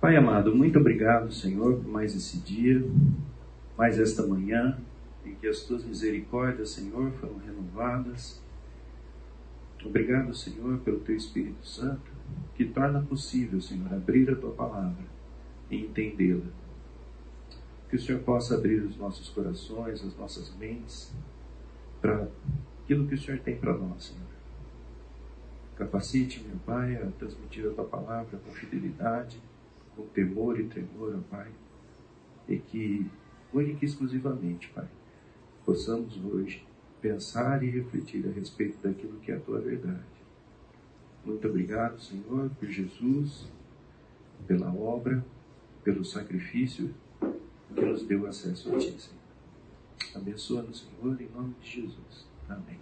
Pai amado, muito obrigado, Senhor, por mais esse dia, mais esta manhã, em que as tuas misericórdias, Senhor, foram renovadas. Obrigado, Senhor, pelo teu Espírito Santo, que torna possível, Senhor, abrir a tua palavra e entendê-la. Que o Senhor possa abrir os nossos corações, as nossas mentes, para aquilo que o Senhor tem para nós, Senhor. Capacite, meu Pai, a transmitir a tua palavra com fidelidade, com temor e tremor, ó Pai, e que, única e exclusivamente, Pai, possamos hoje pensar e refletir a respeito daquilo que é a tua verdade. Muito obrigado, Senhor, por Jesus, pela obra, pelo sacrifício que nos deu acesso a Ti, Senhor. Abençoa-nos, Senhor, em nome de Jesus. Amém.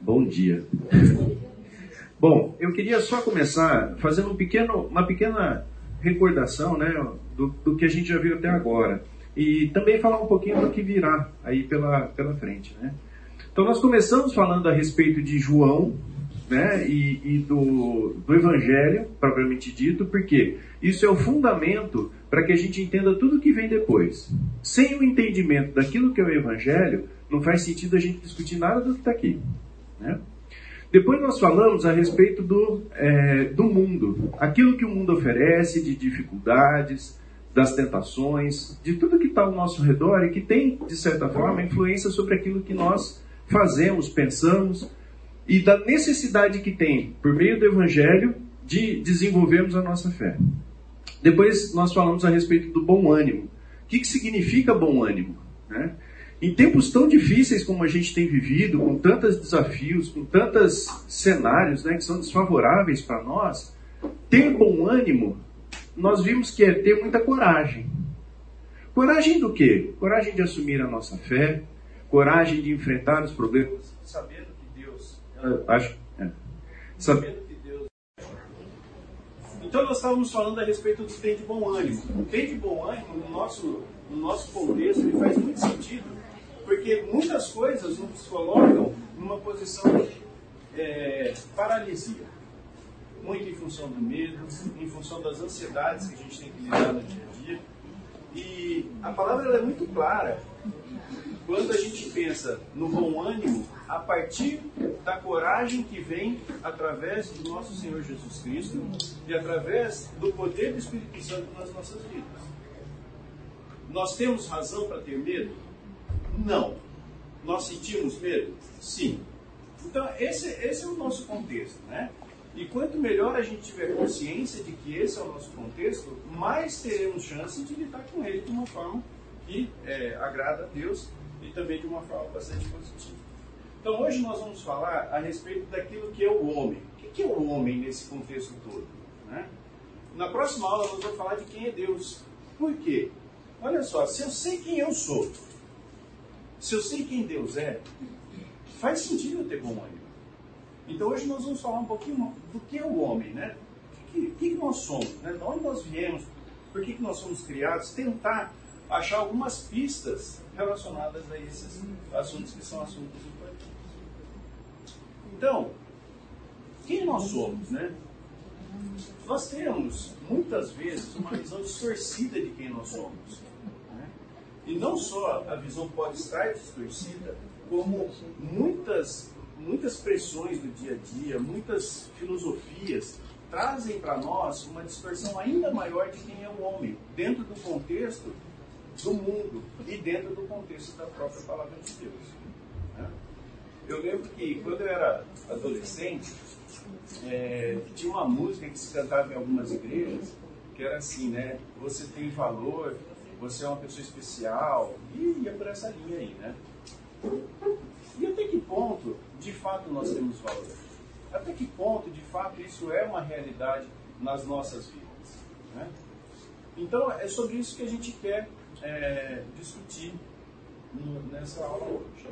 Bom dia. Bom, eu queria só começar fazendo um pequeno, uma pequena recordação né, do, do que a gente já viu até agora. E também falar um pouquinho do que virá aí pela, pela frente. Né? Então, nós começamos falando a respeito de João né, e, e do, do Evangelho, propriamente dito, porque isso é o fundamento para que a gente entenda tudo que vem depois. Sem o entendimento daquilo que é o Evangelho, não faz sentido a gente discutir nada do que está aqui. Né? Depois nós falamos a respeito do, é, do mundo, aquilo que o mundo oferece de dificuldades, das tentações, de tudo que está ao nosso redor e que tem, de certa forma, influência sobre aquilo que nós fazemos, pensamos e da necessidade que tem, por meio do Evangelho, de desenvolvermos a nossa fé. Depois nós falamos a respeito do bom ânimo. O que, que significa bom ânimo? Né? Em tempos tão difíceis como a gente tem vivido, com tantos desafios, com tantos cenários né, que são desfavoráveis para nós, ter bom ânimo, nós vimos que é ter muita coragem. Coragem do quê? Coragem de assumir a nossa fé, coragem de enfrentar os problemas, sabendo que Deus, acho, é, sabendo que Deus. Então nós estávamos falando a respeito do ter de bom ânimo. O ter de bom ânimo no nosso no nosso contexto ele faz muito sentido porque muitas coisas nos colocam numa posição de é, paralisia. Muito em função do medo, em função das ansiedades que a gente tem que lidar no dia a dia. E a palavra é muito clara. Quando a gente pensa no bom ânimo, a partir da coragem que vem através do nosso Senhor Jesus Cristo e através do poder do Espírito Santo nas nossas vidas. Nós temos razão para ter medo? Não. Nós sentimos medo? Sim. Então, esse, esse é o nosso contexto, né? E quanto melhor a gente tiver consciência de que esse é o nosso contexto, mais teremos chance de lidar com ele de uma forma que é, agrada a Deus e também de uma forma bastante positiva. Então, hoje nós vamos falar a respeito daquilo que é o homem. O que é o homem nesse contexto todo? Né? Na próxima aula, nós vamos falar de quem é Deus. Por quê? Olha só, se eu sei quem eu sou, se eu sei quem Deus é, faz sentido eu ter bom ânimo. Então hoje nós vamos falar um pouquinho do que é o homem, né? O que, que, que nós somos, né? De onde nós viemos, por que, que nós somos criados, tentar achar algumas pistas relacionadas a esses assuntos que são assuntos importantes. Então, quem nós somos, né? Nós temos, muitas vezes, uma visão distorcida de quem nós somos. E não só a visão pode estar distorcida, como muitas, muitas pressões do dia a dia, muitas filosofias trazem para nós uma distorção ainda maior de quem é o homem, dentro do contexto do mundo e dentro do contexto da própria palavra de Deus. Né? Eu lembro que quando eu era adolescente, é, tinha uma música que se cantava em algumas igrejas, que era assim, né? Você tem valor, você é uma pessoa especial, e ia por essa linha aí, né? E até que ponto, de fato, nós temos valor? Até que ponto, de fato, isso é uma realidade nas nossas vidas? Né? Então, é sobre isso que a gente quer é, discutir nessa aula hoje.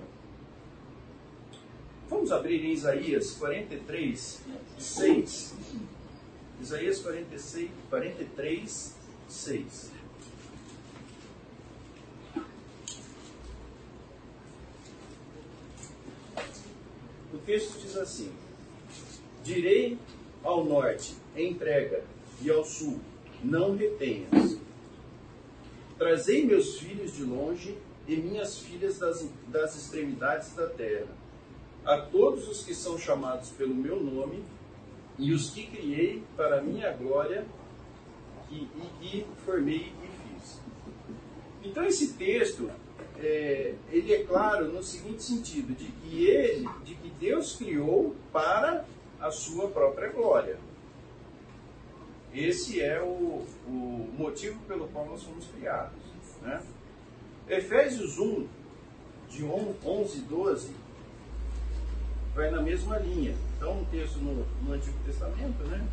Vamos abrir em Isaías 43, 6. Isaías 46, 43, 6. Texto diz assim: Direi ao norte, entrega, e ao sul, não retenhas. Trazei meus filhos de longe e minhas filhas das, das extremidades da terra, a todos os que são chamados pelo meu nome, e os que criei para minha glória, e, e, e formei e fiz. Então esse texto, é, ele é claro no seguinte sentido, de que ele, de que Deus criou para a sua própria glória. Esse é o, o motivo pelo qual nós fomos criados. Né? Efésios 1, de 11 e 12, vai na mesma linha. Então, um texto no, no Antigo Testamento, né?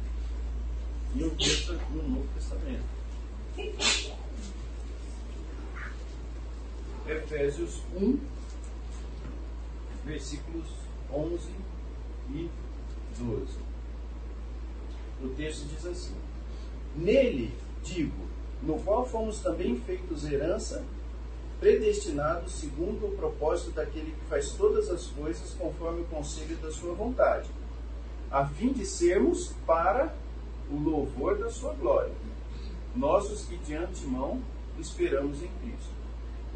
E um texto no Novo Testamento. Efésios 1, versículos 11 e 12. O texto diz assim: Nele, digo, no qual fomos também feitos herança, predestinados segundo o propósito daquele que faz todas as coisas conforme o conselho da sua vontade, a fim de sermos para o louvor da sua glória. Nós os que de antemão esperamos em Cristo.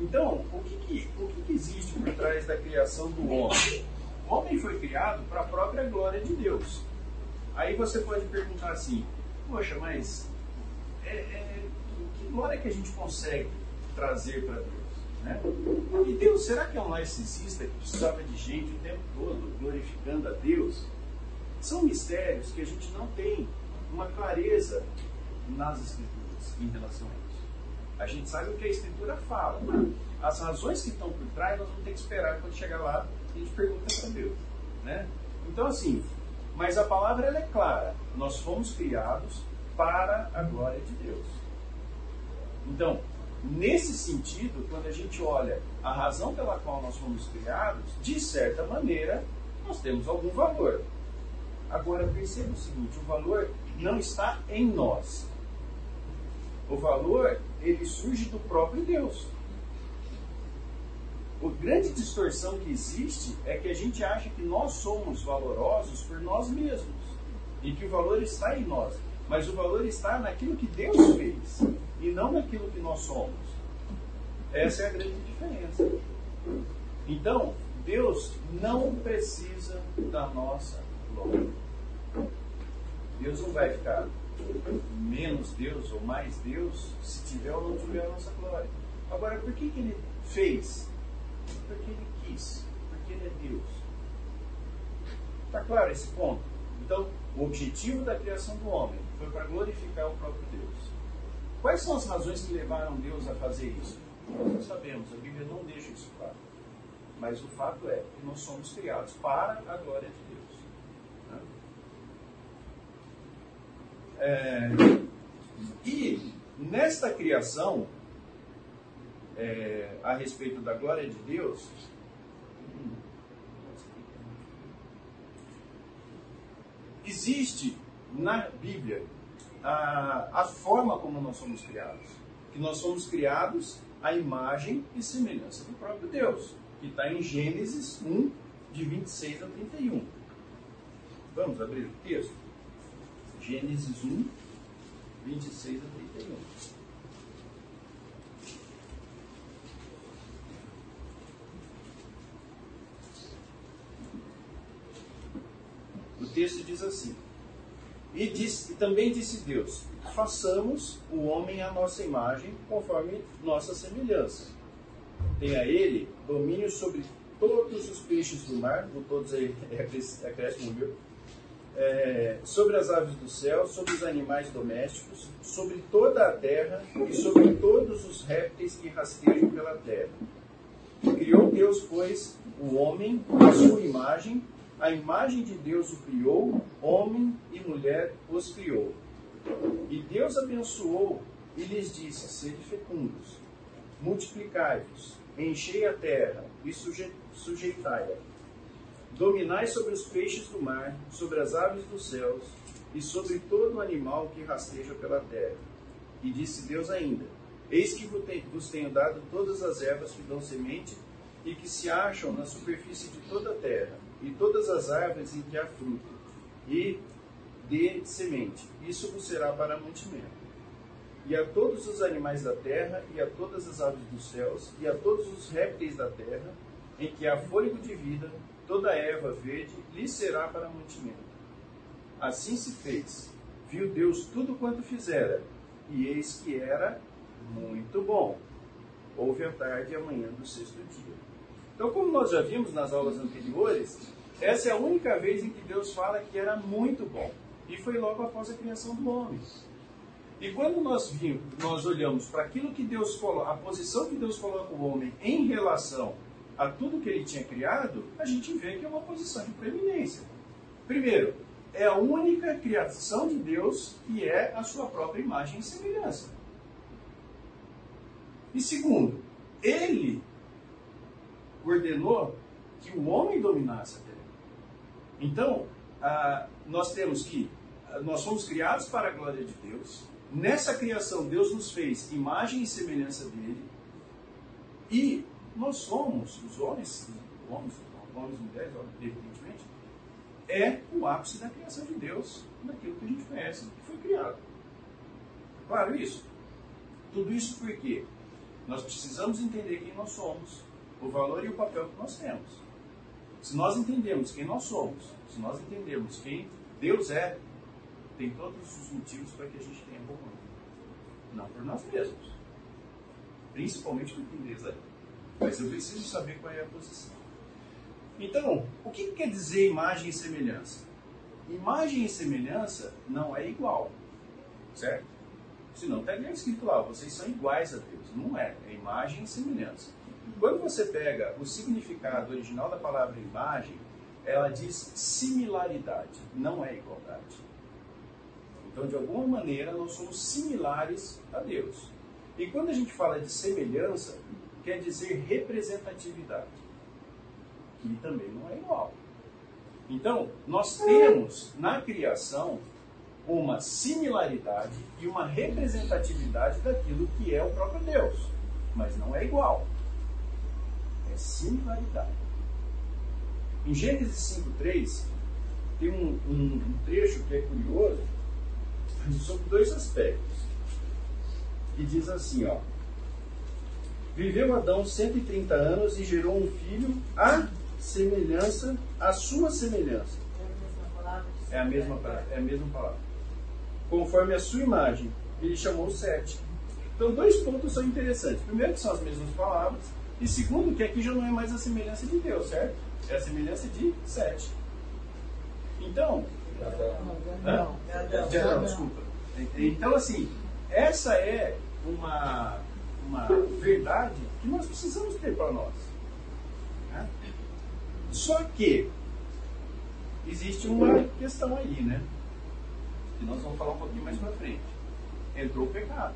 Então, o que, que o que, que existe por trás da criação do homem? O homem foi criado para a própria glória de Deus. Aí você pode perguntar assim, poxa, mas é, é, que glória que a gente consegue trazer para Deus? Né? E Deus, será que é um narcisista que precisava de gente o tempo todo glorificando a Deus? São mistérios que a gente não tem uma clareza nas Escrituras em relação a. A gente sabe o que a Escritura fala. As razões que estão por trás, nós vamos ter que esperar quando chegar lá e a gente pergunta para Deus. Né? Então, assim, mas a palavra ela é clara. Nós fomos criados para a glória de Deus. Então, nesse sentido, quando a gente olha a razão pela qual nós fomos criados, de certa maneira, nós temos algum valor. Agora, perceba o seguinte: o valor não está em nós. O valor, ele surge do próprio Deus. A grande distorção que existe é que a gente acha que nós somos valorosos por nós mesmos e que o valor está em nós. Mas o valor está naquilo que Deus fez e não naquilo que nós somos. Essa é a grande diferença. Então, Deus não precisa da nossa glória. Deus não vai ficar menos Deus ou mais Deus se tiver ou não tiver a nossa glória. Agora, por que, que ele fez? Porque ele quis. Porque ele é Deus. Está claro esse ponto? Então, o objetivo da criação do homem foi para glorificar o próprio Deus. Quais são as razões que levaram Deus a fazer isso? Nós não sabemos, a Bíblia não deixa isso claro. Mas o fato é que nós somos criados para a glória de Deus. Né? É, e nesta criação, é, a respeito da glória de Deus, existe na Bíblia a, a forma como nós somos criados. Que nós somos criados à imagem e semelhança do próprio Deus, que está em Gênesis 1, de 26 a 31. Vamos abrir o texto? Gênesis 1, 26 a 31. O texto diz assim: e, disse, e também disse Deus: façamos o homem à nossa imagem, conforme nossa semelhança. Tenha ele domínio sobre todos os peixes do mar, não todos aí é acréscimo, viu? É, sobre as aves do céu, sobre os animais domésticos, sobre toda a terra e sobre todos os répteis que rastejam pela terra. Criou Deus, pois, o homem à sua imagem, a imagem de Deus o criou, homem e mulher os criou. E Deus abençoou e lhes disse: Sede fecundos, multiplicai-vos, enchei a terra e suje sujeitai-a. Dominai sobre os peixes do mar, sobre as aves dos céus e sobre todo animal que rasteja pela terra. E disse Deus ainda: Eis que vos tenho dado todas as ervas que dão semente e que se acham na superfície de toda a terra e todas as árvores em que há fruto, e dê semente. Isso vos será para mantimento. e a todos os animais da terra, e a todas as aves dos céus, e a todos os répteis da terra, em que há fôlego de vida, toda erva verde lhe será para mantimento. Assim se fez. Viu Deus tudo quanto fizera, e eis que era muito bom. Houve a tarde e a manhã do sexto dia. Então, como nós já vimos nas aulas anteriores, essa é a única vez em que Deus fala que era muito bom. E foi logo após a criação do homem. E quando nós vimos, nós olhamos para aquilo que Deus coloca, a posição que Deus coloca o homem em relação a tudo que ele tinha criado, a gente vê que é uma posição de preeminência. Primeiro, é a única criação de Deus que é a sua própria imagem e semelhança. E segundo, ele ordenou que o homem dominasse a terra. Então, ah, nós temos que, ah, nós fomos criados para a glória de Deus. Nessa criação, Deus nos fez imagem e semelhança dele. E nós somos, os homens, homens, homens mulheres, evidentemente, é o ápice da criação de Deus, naquilo que a gente conhece, que foi criado. Claro isso? Tudo isso por quê? Nós precisamos entender quem nós somos, o valor e o papel que nós temos. Se nós entendemos quem nós somos, se nós entendemos quem Deus é, tem todos os motivos para que a gente tenha comando. Não por nós mesmos. Principalmente por Deus é. Mas eu preciso saber qual é a posição. Então, o que quer dizer imagem e semelhança? Imagem e semelhança não é igual. Certo? Senão está escrito lá, vocês são iguais a Deus. Não é, é imagem e semelhança. Quando você pega o significado original da palavra imagem, ela diz similaridade, não é igualdade. Então, de alguma maneira, nós somos similares a Deus. E quando a gente fala de semelhança, quer dizer representatividade, que também não é igual. Então, nós temos na criação uma similaridade e uma representatividade daquilo que é o próprio Deus, mas não é igual. É similaridade. Em Gênesis 5.3, tem um, um, um trecho que é curioso sobre dois aspectos. Que diz assim, ó. Viveu Adão 130 anos e gerou um filho à semelhança, à sua semelhança. É a mesma palavra. É a mesma palavra conforme a sua imagem. Ele chamou sete. Então, dois pontos são interessantes. Primeiro, que são as mesmas palavras. E segundo, que aqui já não é mais a semelhança de Deus, certo? É a semelhança de sete. Então. Não, não, não, desculpa. Então, assim, essa é uma, uma verdade que nós precisamos ter para nós. Né? Só que existe uma questão aí, né? que nós vamos falar um pouquinho mais para frente. Entrou o pecado.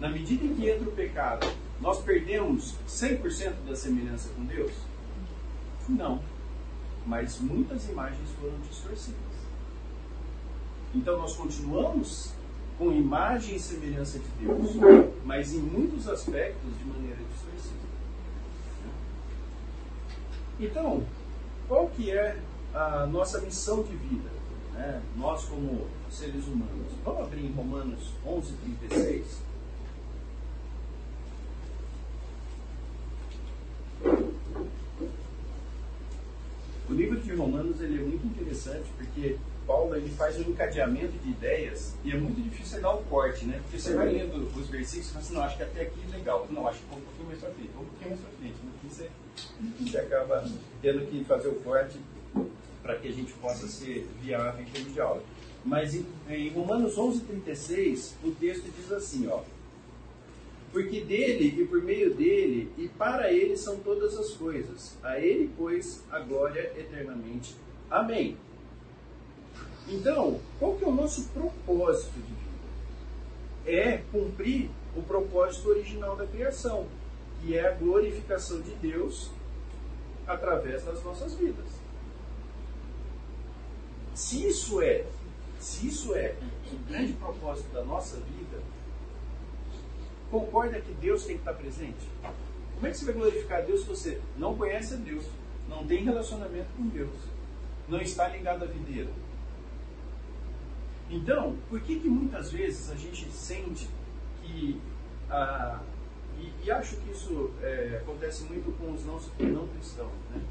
Na medida em que entra o pecado, nós perdemos 100% da semelhança com Deus? Não. Mas muitas imagens foram distorcidas. Então nós continuamos com imagem e semelhança de Deus, mas em muitos aspectos de maneira distorcida. Então, qual que é a nossa missão de vida? né, nós como seres humanos. Vamos abrir em Romanos 11, 36. O livro de Romanos ele é muito interessante porque Paulo ele faz um encadeamento de ideias e é muito difícil dar um corte, né? Porque você vai lendo os versículos e fala assim, não, acho que até aqui é legal. Não, acho que um pouquinho mais pra frente, um pouquinho mais pra frente. Aqui você, você acaba tendo que fazer o corte para que a gente possa ser viável em termos de aula. Mas em, em Romanos 11:36 o texto diz assim, ó: porque dele e por meio dele e para ele são todas as coisas. A ele, pois, a glória eternamente. Amém. Então, qual que é o nosso propósito de vida? É cumprir o propósito original da criação, que é a glorificação de Deus através das nossas vidas. Se isso é, se isso é o grande propósito da nossa vida, concorda que Deus tem que estar presente? Como é que você vai glorificar Deus se você não conhece a Deus, não tem relacionamento com Deus, não está ligado à videira? Então, por que, que muitas vezes a gente sente que. Ah, e, e, acho que isso é, acontece muito com os não, não cristãos, né?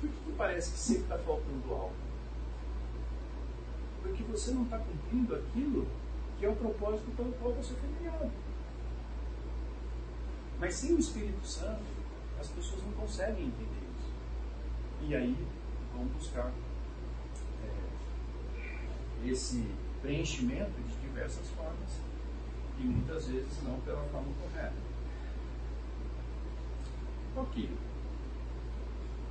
Por que, que parece que sempre está faltando algo? Porque você não está cumprindo aquilo que é o propósito pelo qual você foi criado. Mas sem o Espírito Santo, as pessoas não conseguem entender isso. E aí vão buscar é, esse preenchimento de diversas formas e muitas vezes não pela forma correta. Ok.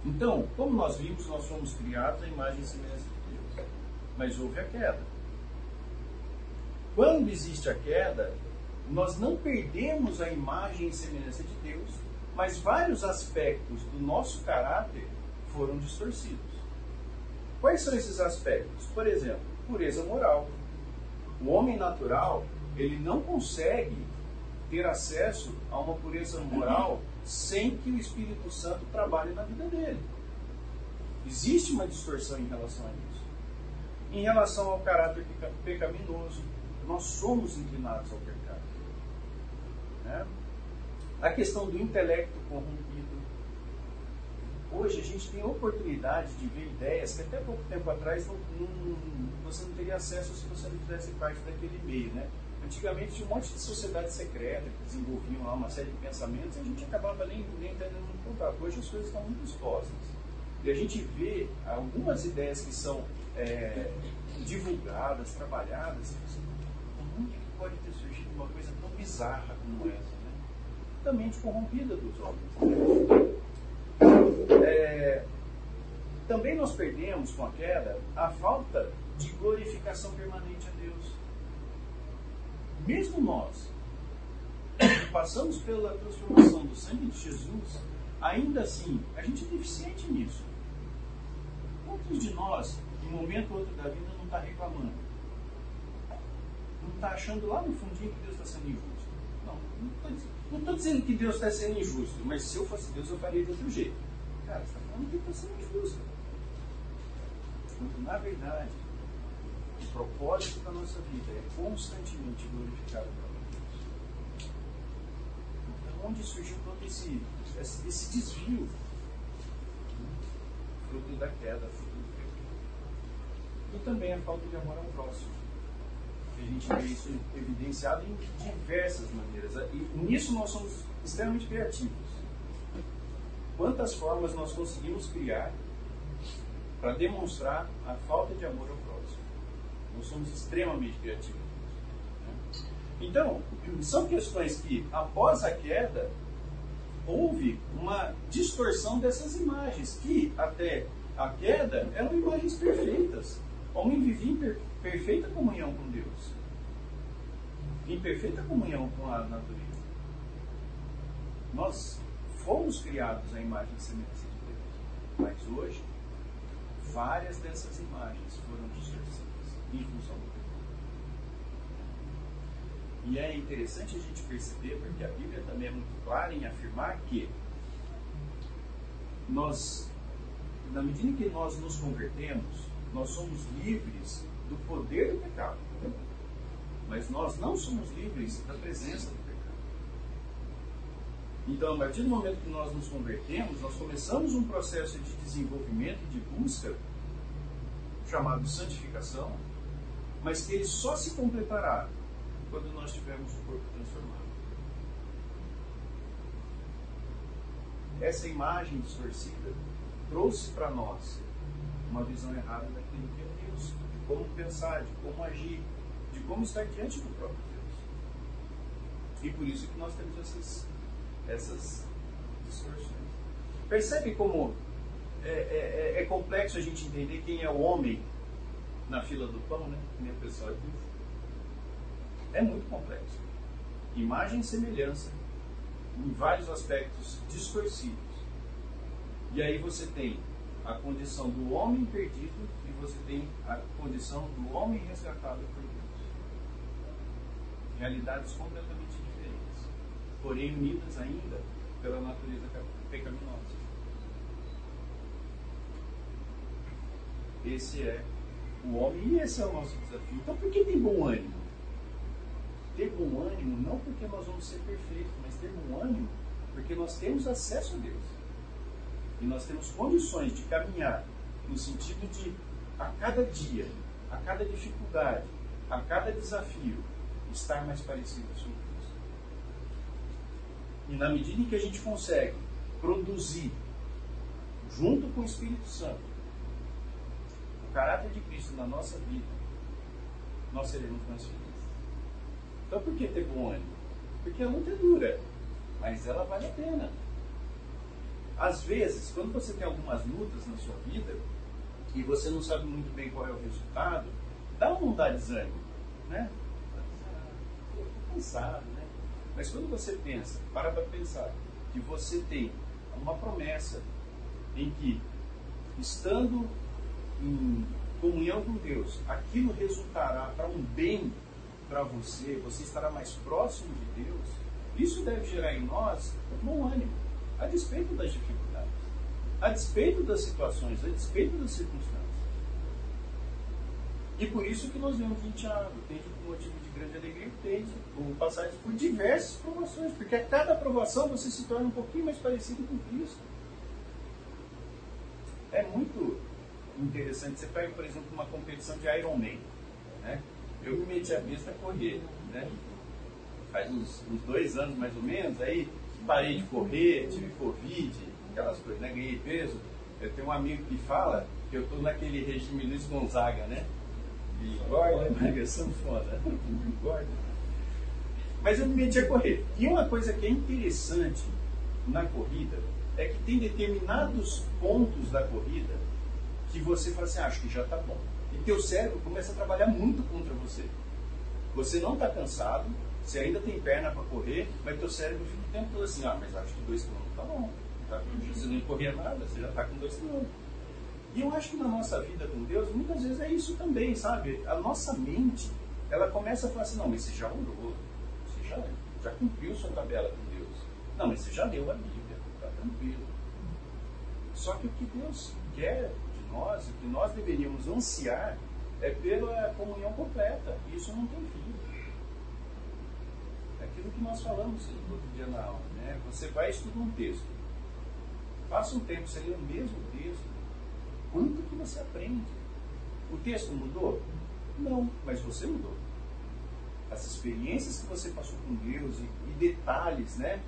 Então, como nós vimos, nós fomos criados à imagem e semelhança de Deus. Mas houve a queda. Quando existe a queda, nós não perdemos a imagem e semelhança de Deus, mas vários aspectos do nosso caráter foram distorcidos. Quais são esses aspectos? Por exemplo, pureza moral. O homem natural, ele não consegue ter acesso a uma pureza moral sem que o Espírito Santo trabalhe na vida dele. Existe uma distorção em relação a isso. Em relação ao caráter pecaminoso, nós somos inclinados ao pecado. Né? A questão do intelecto corrompido. Hoje a gente tem oportunidade de ver ideias que até pouco tempo atrás não, não, você não teria acesso se você não fizesse parte daquele meio. Né? Antigamente tinha um monte de sociedade secreta que desenvolviam lá uma série de pensamentos e a gente acabava nem, nem entendendo muito contato. Hoje as coisas estão muito expostas. E a gente vê algumas ideias que são é, divulgadas, trabalhadas, onde que pode ter surgido uma coisa tão bizarra como essa? Né? Mente corrompida dos homens. É, também nós perdemos com a queda a falta de glorificação permanente a Deus. Mesmo nós, que passamos pela transformação do sangue de Jesus, ainda assim, a gente é deficiente nisso. Quantos de nós, em um momento ou outro da vida, não está reclamando? não está achando lá no fundinho que Deus está sendo injusto. Não, não estou dizendo que Deus está sendo injusto, mas se eu fosse Deus eu faria de outro jeito. Cara, você está falando que está sendo injusto. Quando na verdade o propósito da nossa vida é constantemente glorificado para Deus. Então, onde surgiu todo esse, esse, esse desvio? Fruto da queda, fruto do pecado. E também a falta de amor ao próximo a gente vê isso evidenciado em diversas maneiras. E nisso nós somos extremamente criativos. Quantas formas nós conseguimos criar para demonstrar a falta de amor ao próximo? Nós somos extremamente criativos. Né? Então, são questões que, após a queda, houve uma distorção dessas imagens, que até a queda eram imagens perfeitas. Homem vivia em perfeita comunhão com Deus em perfeita comunhão com a natureza. Nós fomos criados à imagem e semelhança de Deus, mas hoje várias dessas imagens foram distorcidas em função do pecado. E é interessante a gente perceber, porque a Bíblia também é muito clara em afirmar que nós, na medida que nós nos convertemos, nós somos livres do poder do pecado. Mas nós não somos livres da presença do pecado. Então, a partir do momento que nós nos convertemos, nós começamos um processo de desenvolvimento de busca, chamado santificação, mas que ele só se completará quando nós tivermos o corpo transformado. Essa imagem distorcida trouxe para nós uma visão errada daquilo que é Deus, de como pensar, de como agir, de como estar diante do próprio Deus. E por isso que nós temos essas, essas distorções. Percebe como é, é, é, é complexo a gente entender quem é o homem na fila do pão, né? Que nem o pessoal diz. É muito complexo. Imagem e semelhança, em vários aspectos distorcidos. E aí você tem a condição do homem perdido você tem a condição do homem resgatado por Deus realidades completamente diferentes, porém unidas ainda pela natureza pecaminosa. Esse é o homem e esse é o nosso desafio. Então, por que tem bom ânimo? Ter bom ânimo não porque nós vamos ser perfeitos, mas ter bom ânimo porque nós temos acesso a Deus. E nós temos condições de caminhar no sentido de, a cada dia, a cada dificuldade, a cada desafio, estar mais parecido com Cristo. E na medida em que a gente consegue produzir, junto com o Espírito Santo, o caráter de Cristo na nossa vida, nós seremos mais felizes. Então por que ter bom ânimo? Porque a luta é dura, mas ela vale a pena. Às vezes, quando você tem algumas lutas na sua vida e você não sabe muito bem qual é o resultado, dá vontade de desânimo, né? Cansado, né? Mas quando você pensa, para para pensar, que você tem uma promessa em que, estando em comunhão com Deus, aquilo resultará para um bem para você, você estará mais próximo de Deus, isso deve gerar em nós bom ânimo, a despeito das dificuldades, a despeito das situações, a despeito das circunstâncias. E por isso que nós vemos em Tiago, tem um motivo de grande alegria, tem o passagem por diversas provações, porque a cada provação você se torna um pouquinho mais parecido com Cristo. É muito interessante. Você pega, por exemplo, uma competição de Ironman. Né? Eu me meti a besta a correr. Né? Faz uns, uns, dois anos mais ou menos, aí parei de correr, tive Covid, aquelas coisas, né? ganhei peso. Eu tenho um amigo que fala que eu estou naquele regime Luiz Gonzaga, né? Engorda, emagreção foda. Engorda. Mas eu me meti a correr. E uma coisa que é interessante na corrida é que tem determinados pontos da corrida que você fala assim, ah, acho que já está bom. E teu cérebro começa a trabalhar muito contra você. Você não está cansado, você ainda tem perna para correr, mas teu cérebro fica o tempo todo assim, ah, mas acho que dois quilômetros está bom. Tá? Você não corria nada, você já está com dois quilômetros. E eu acho que na nossa vida com Deus, muitas vezes é isso também, sabe? A nossa mente, ela começa a falar assim, não, mas você já orou, você já, já cumpriu sua tabela com Deus. Não, mas você já leu a Bíblia, está tranquilo. Só que o que Deus quer de nós, o que nós deveríamos ansiar, é pela comunhão completa. E isso não tem fim. É aquilo que nós falamos todo dia na aula, né? Você vai estudar um texto. Passa um tempo sem ler o mesmo texto quanto que você aprende. O texto mudou? Não, mas você mudou. As experiências que você passou com Deus e, e detalhes, né?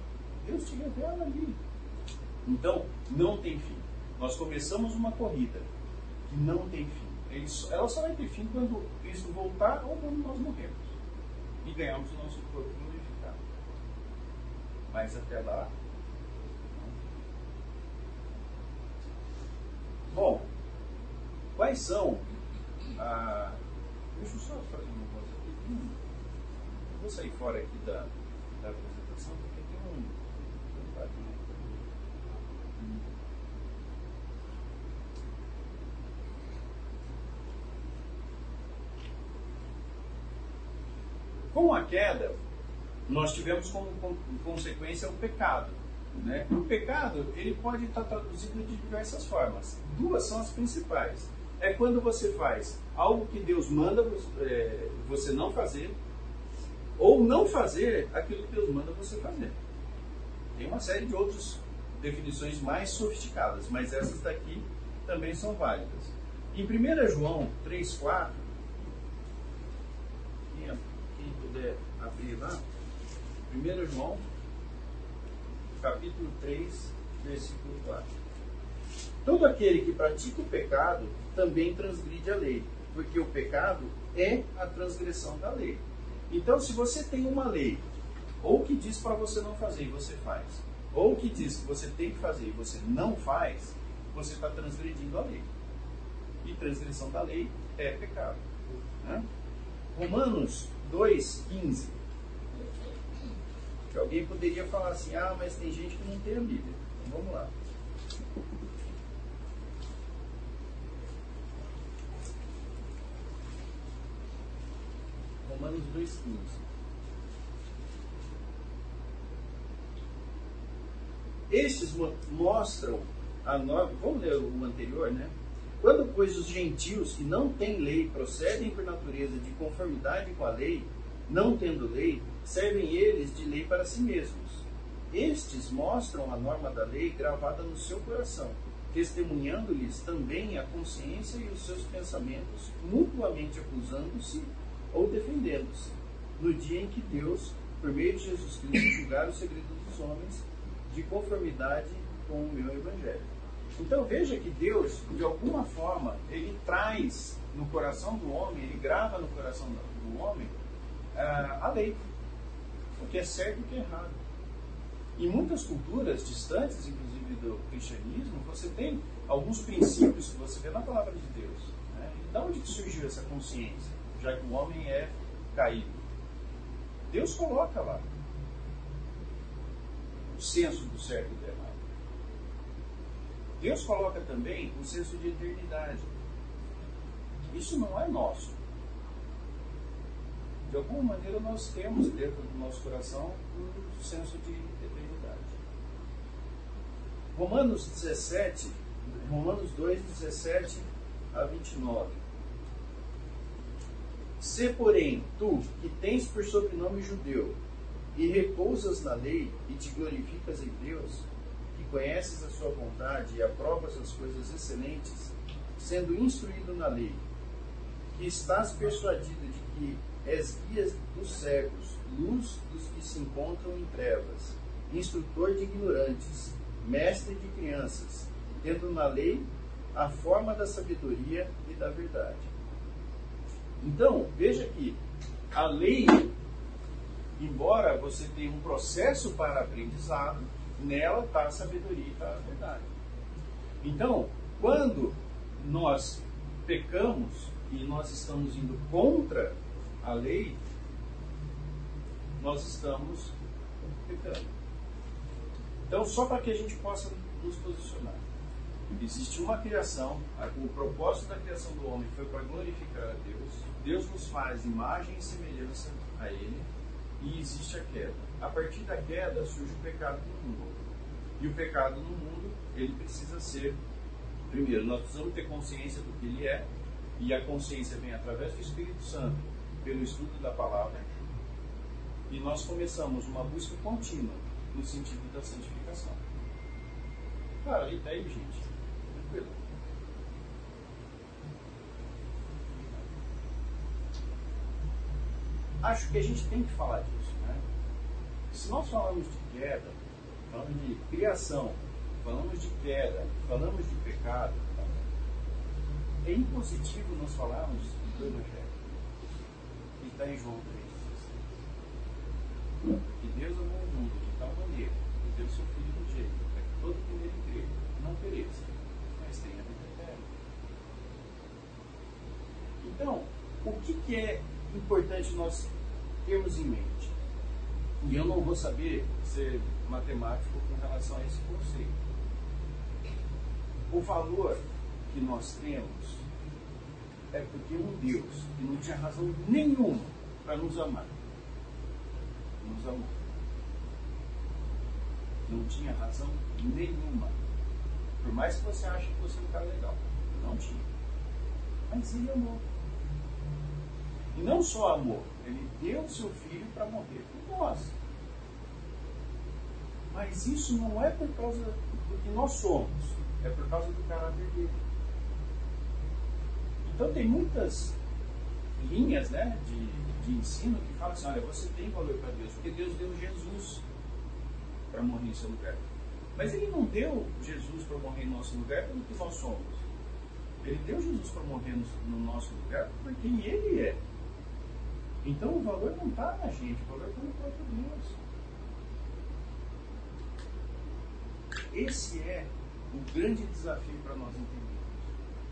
Deus te revela ali. Então, não tem fim. Nós começamos uma corrida que não tem fim. Ela só vai ter fim quando Cristo voltar ou quando nós morremos e ganharmos o nosso corpo glorificado. Mas até lá. Bom, Quais são. Ah, deixa eu só fazer um negócio aqui. Hum, vou sair fora aqui da, da apresentação, porque tem um. Com a queda, nós tivemos como consequência o pecado. Né? O pecado ele pode estar traduzido de diversas formas. Duas são as principais é quando você faz algo que Deus manda é, você não fazer, ou não fazer aquilo que Deus manda você fazer. Tem uma série de outras definições mais sofisticadas, mas essas daqui também são válidas. Em 1 João 3,4, quem, quem puder abrir lá, 1 João, capítulo 3, versículo 4. Todo aquele que pratica o pecado também transgride a lei, porque o pecado é a transgressão da lei. Então, se você tem uma lei, ou que diz para você não fazer e você faz, ou que diz que você tem que fazer e você não faz, você está transgredindo a lei. E transgressão da lei é pecado. Né? Romanos 2,15. Que alguém poderia falar assim, ah, mas tem gente que não tem a Bíblia. Então vamos lá. Romanos 2,15. Estes mostram a nova. Vamos ler o anterior, né? Quando, pois, os gentios que não têm lei procedem por natureza de conformidade com a lei, não tendo lei, servem eles de lei para si mesmos. Estes mostram a norma da lei gravada no seu coração, testemunhando-lhes também a consciência e os seus pensamentos, mutuamente acusando-se ou defendendo-se, no dia em que Deus, por meio de Jesus Cristo, julgar o segredo dos homens, de conformidade com o meu evangelho. Então veja que Deus, de alguma forma, ele traz no coração do homem, ele grava no coração do homem uh, a lei, o que é certo e o que é errado. Em muitas culturas distantes, inclusive do cristianismo, você tem alguns princípios que você vê na palavra de Deus. Né? E de onde surgiu essa consciência? Já que o homem é caído. Deus coloca lá o senso do certo e do errado. Deus coloca também o senso de eternidade. Isso não é nosso. De alguma maneira nós temos dentro do nosso coração um senso de eternidade. Romanos 17, Romanos 2, 17 a 29. Se, porém, tu, que tens por sobrenome judeu, e repousas na lei, e te glorificas em Deus, que conheces a sua vontade e aprovas as coisas excelentes, sendo instruído na lei, que estás persuadido de que és guia dos cegos, luz dos que se encontram em trevas, instrutor de ignorantes, mestre de crianças, tendo na lei a forma da sabedoria e da verdade. Então, veja que a lei embora você tenha um processo para aprendizado, nela está a sabedoria e está a verdade. Então, quando nós pecamos e nós estamos indo contra a lei, nós estamos pecando. Então, só para que a gente possa nos posicionar. Existe uma criação, o propósito da criação do homem foi para glorificar a Deus. Deus nos faz imagem e semelhança a Ele e existe a queda. A partir da queda surge o pecado no mundo. E o pecado no mundo, ele precisa ser, primeiro, nós precisamos ter consciência do que ele é, e a consciência vem através do Espírito Santo, pelo estudo da palavra, e nós começamos uma busca contínua no sentido da santificação. Claro, e daí, gente? Tranquilo. acho que a gente tem que falar disso. Né? Se nós falamos de queda, falamos de criação, falamos de queda, falamos de pecado, é impositivo nós falarmos do Evangelho. Que está em João 3. Que Deus amou o mundo de tal maneira que deu seu Filho do jeito, para que todo que nele crê não pereça, mas tenha vida eterna. Então, o que, que é importante nós termos em mente. E eu não vou saber ser matemático com relação a esse conceito. O valor que nós temos é porque um Deus que não tinha razão nenhuma para nos amar, nos amou. Não tinha razão nenhuma. Por mais que você ache que você um cara legal. Não tinha. Mas ele amou. E não só amor, ele deu o seu filho para morrer por nós. Mas isso não é por causa do que nós somos, é por causa do caráter dele. Então tem muitas linhas né, de, de ensino que falam assim, olha, você tem valor para Deus, porque Deus deu Jesus para morrer em seu lugar. Mas ele não deu Jesus para morrer em nosso lugar pelo que nós somos. Ele deu Jesus para morrer no, no nosso lugar por quem ele é. Então o valor não está na gente, o valor está no próprio Deus. Esse é o grande desafio para nós entendermos.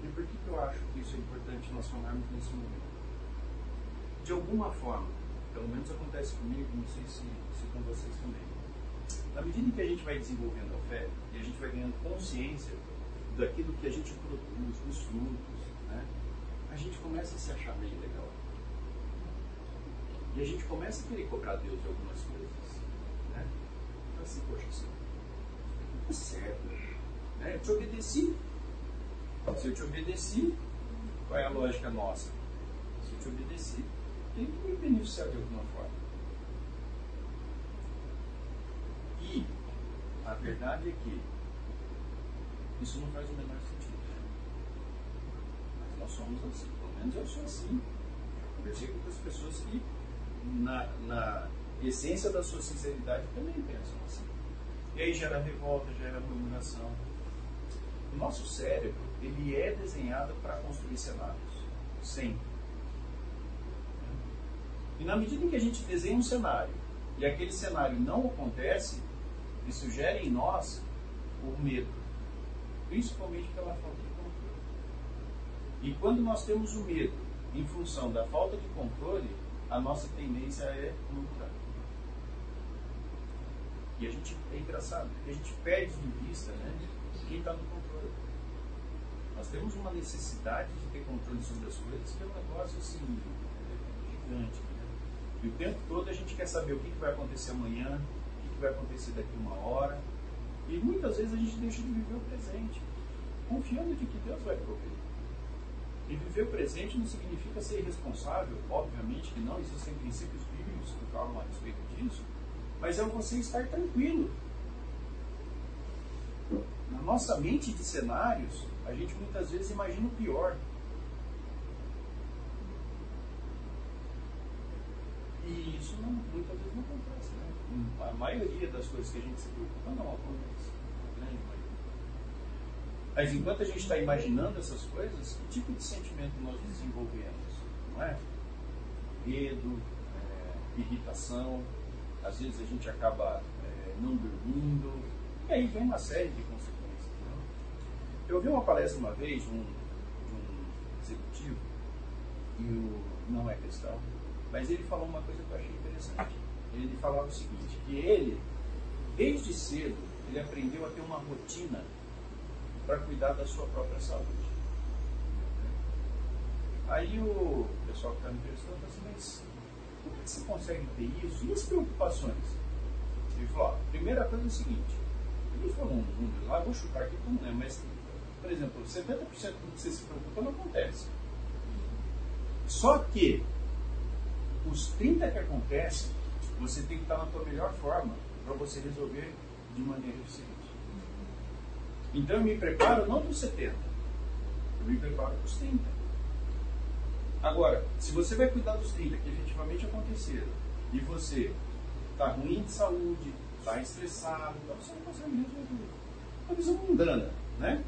E por que, que eu acho que isso é importante nós falarmos nesse momento? De alguma forma, pelo menos acontece comigo, não sei se, se com vocês também. Na medida em que a gente vai desenvolvendo a fé e a gente vai ganhando consciência daquilo que a gente produz, dos frutos, né, a gente começa a se achar meio legal. E a gente começa a querer cobrar Deus de algumas coisas. Né? Então, assim, poxa, isso é certo. Né? Eu te obedeci. Se eu te obedeci, qual é a lógica nossa? Se eu te obedeci, tem que me beneficiar de alguma forma. E a verdade é que isso não faz o menor sentido. Mas nós somos assim, pelo menos eu sou assim. Eu conversei com outras pessoas que, na, na essência da sua sinceridade, também pensam assim. E aí gera revolta, gera murmuração. O nosso cérebro, ele é desenhado para construir cenários. Sempre. E na medida em que a gente desenha um cenário e aquele cenário não acontece, isso gera em nós o medo, principalmente pela falta de controle. E quando nós temos o medo em função da falta de controle, a nossa tendência é murmurar. E a gente é engraçado, porque a gente perde de vista né, quem está no. Nós temos uma necessidade de ter controle sobre as coisas que é um negócio assim, gigante. Né? E o tempo todo a gente quer saber o que, vai acontecer amanhã, o que, que vai acontecer daqui uma hora. E muitas vezes a gente deixa de viver o presente, confiando de que Deus vai prover. E viver o presente não significa ser irresponsável, obviamente que não, existem princípios bíblicos que falam a respeito disso, mas é você estar tranquilo. Na nossa mente de cenários, a gente muitas vezes imagina o pior. E isso não, muitas vezes não acontece. Né? A maioria das coisas que a gente se preocupa não acontece. A grande maioria. Mas enquanto a gente está imaginando essas coisas, que tipo de sentimento nós desenvolvemos? Não é? Medo, é, irritação, às vezes a gente acaba é, não dormindo, e aí vem uma série de? Eu ouvi uma palestra uma vez de um, um executivo, e o, não é questão, mas ele falou uma coisa que eu achei interessante. Ele falava o seguinte, que ele, desde cedo, ele aprendeu a ter uma rotina para cuidar da sua própria saúde. Aí o pessoal que está me entrevistando falou assim, mas por que você consegue ter isso? E as preocupações? Ele falou, ó, primeira coisa é o seguinte, ele falou um número lá, vou chutar aqui como é, mas, por exemplo, 70% do que você se preocupa não acontece. Só que os 30 que acontecem, você tem que estar na tua melhor forma para você resolver de maneira eficiente. Então eu me preparo não para os 70, eu me preparo para os 30. Agora, se você vai cuidar dos 30 que efetivamente aconteceram, e você está ruim de saúde, está estressado, então você não consegue resolver. Uma visão mundana, né?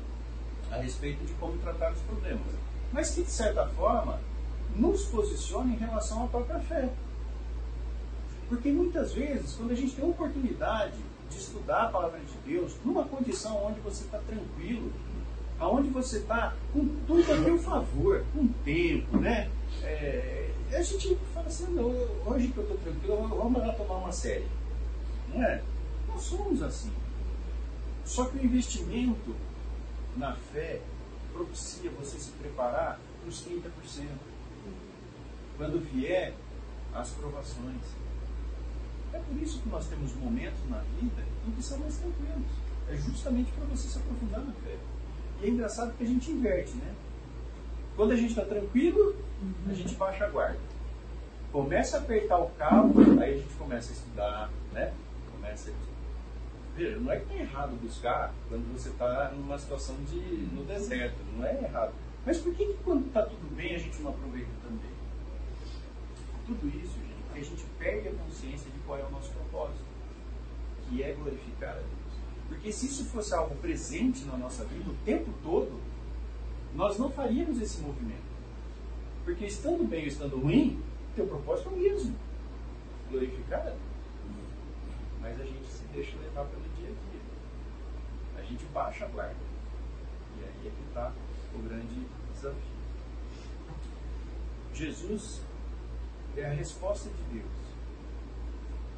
A respeito de como tratar os problemas. Mas que, de certa forma, nos posiciona em relação à própria fé. Porque muitas vezes, quando a gente tem a oportunidade de estudar a palavra de Deus, numa condição onde você está tranquilo, aonde você está com tudo a meu favor, com tempo, né? É, a gente fala assim, não, hoje que eu estou tranquilo, vamos lá tomar uma série. Não é? Nós somos assim. Só que o investimento na fé propicia você se preparar para os 30%. Quando vier as provações. É por isso que nós temos momentos na vida em que são mais tranquilos. É justamente para você se aprofundar na fé. E é engraçado que a gente inverte, né? Quando a gente está tranquilo, a gente baixa a guarda. Começa a apertar o cabo, aí a gente começa a estudar, né? Começa a... Veja, não é que é errado buscar quando você está numa situação de no deserto, não é errado. Mas por que, que quando está tudo bem a gente não aproveita também? Tudo isso, gente, porque a gente perde a consciência de qual é o nosso propósito, que é glorificar a Deus. Porque se isso fosse algo presente na nossa vida o tempo todo, nós não faríamos esse movimento. Porque estando bem ou estando ruim, teu propósito é o mesmo. Glorificar a Deus. Mas a gente se deixa levar pelo gente baixa a guarda. E aí é que está o grande desafio. Jesus é a resposta de Deus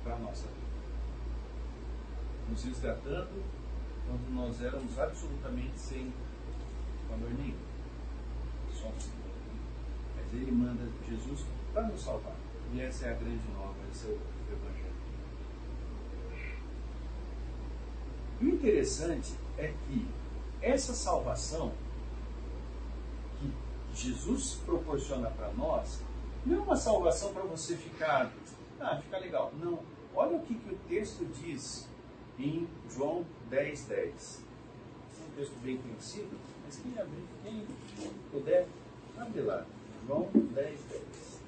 para a nossa vida nos resgatando quando nós éramos absolutamente sem valor nenhum. Somos Mas Ele manda Jesus para nos salvar. E essa é a grande nova, esse é o Evangelho. E o interessante é que essa salvação Jesus proporciona para nós não é uma salvação para você ficar, ah, fica legal. Não. Olha o que, que o texto diz em João 10, 10. É um texto bem conhecido, mas quem abrir, quem puder, abre lá. João 10, 10.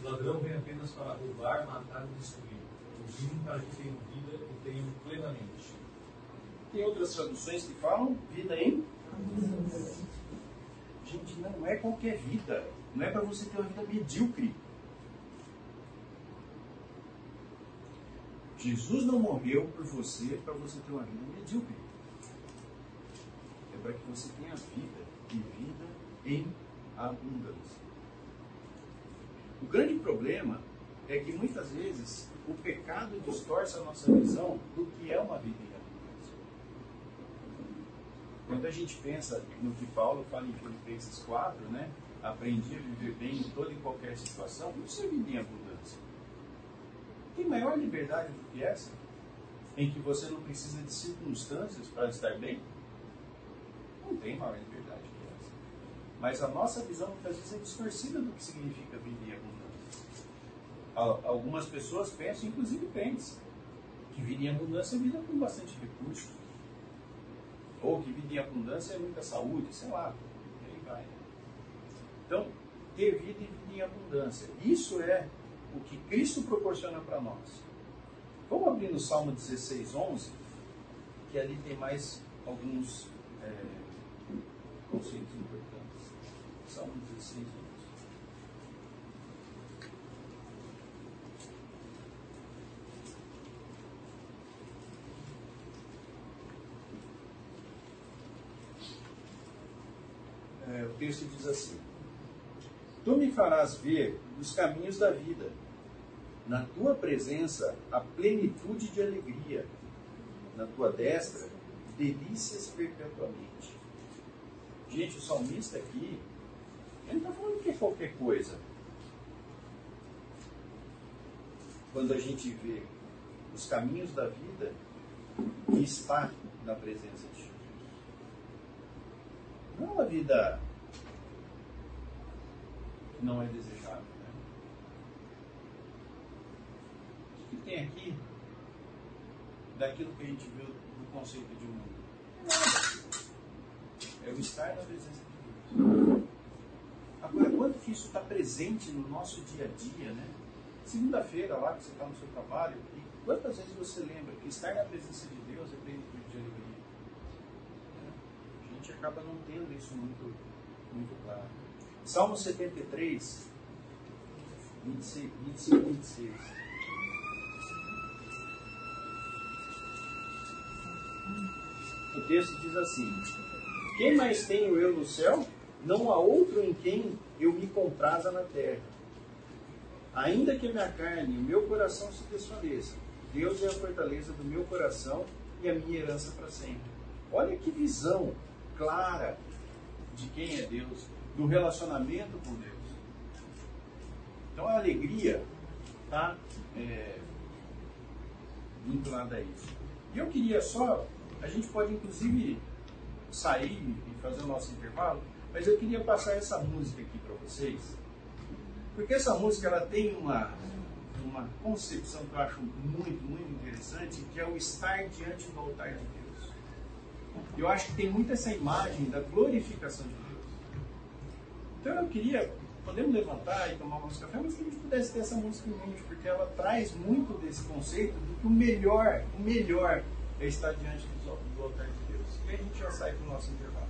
O ladrão vem apenas para roubar, matar e destruir. Eu vim para que tenham vida e tenham plenamente. Tem outras traduções que falam vida em? Gente, não é qualquer vida. Não é para você ter uma vida medíocre. Jesus não morreu por você para você ter uma vida medíocre. É para que você tenha vida e vida em abundância. O grande problema é que muitas vezes o pecado distorce a nossa visão do que é uma vida em abundância. Quando a gente pensa no que Paulo fala em Filipenses 4, né? Aprendi a viver bem em toda e qualquer situação, isso é vida em abundância. Tem maior liberdade do que essa? Em que você não precisa de circunstâncias para estar bem? Não tem maior liberdade que essa. Mas a nossa visão muitas vezes é distorcida do que significa abundância. Algumas pessoas pensam, inclusive crentes, que em abundância é vida com bastante recursos. Ou que em abundância é muita saúde, sei lá. E aí vai. Então, ter vida e vida em abundância. Isso é o que Cristo proporciona para nós. Vamos abrir no Salmo 16, 11, que ali tem mais alguns é, conceitos importantes. Salmo 16, 11. É, o texto diz assim: Tu me farás ver os caminhos da vida. Na tua presença, a plenitude de alegria. Na tua destra, delícias perpetuamente. Gente, o salmista aqui, ele não está falando que é qualquer coisa. Quando a gente vê os caminhos da vida e está na presença de Jesus. Não é uma vida não é desejável. Né? O que tem aqui daquilo que a gente viu do conceito de mundo? É o estar na presença de Deus. Agora, quanto que isso está presente no nosso dia a dia, né? Segunda-feira, lá que você está no seu trabalho, e quantas vezes você lembra que estar na presença de Deus é plenitude de alegria? A gente acaba não tendo isso muito, muito claro. Salmo 73, 25, 25 26. O texto diz assim: Quem mais tenho eu no céu? Não há outro em quem eu me compraza na terra. Ainda que minha carne e o meu coração se desfaleçam, Deus é a fortaleza do meu coração e a minha herança para sempre. Olha que visão clara de quem é Deus, do relacionamento com Deus. Então a alegria está é, vinculada a isso. E eu queria só, a gente pode inclusive sair e fazer o nosso intervalo, mas eu queria passar essa música aqui para vocês, porque essa música ela tem uma, uma concepção que eu acho muito, muito interessante, que é o estar diante do altar de Deus. Eu acho que tem muito essa imagem da glorificação de Deus. Então eu queria, podemos levantar e tomar um café, mas que a gente pudesse ter essa música em mente, porque ela traz muito desse conceito de que o melhor, o melhor é estar diante do, do altar de Deus. E a gente já sai para o nosso intervalo.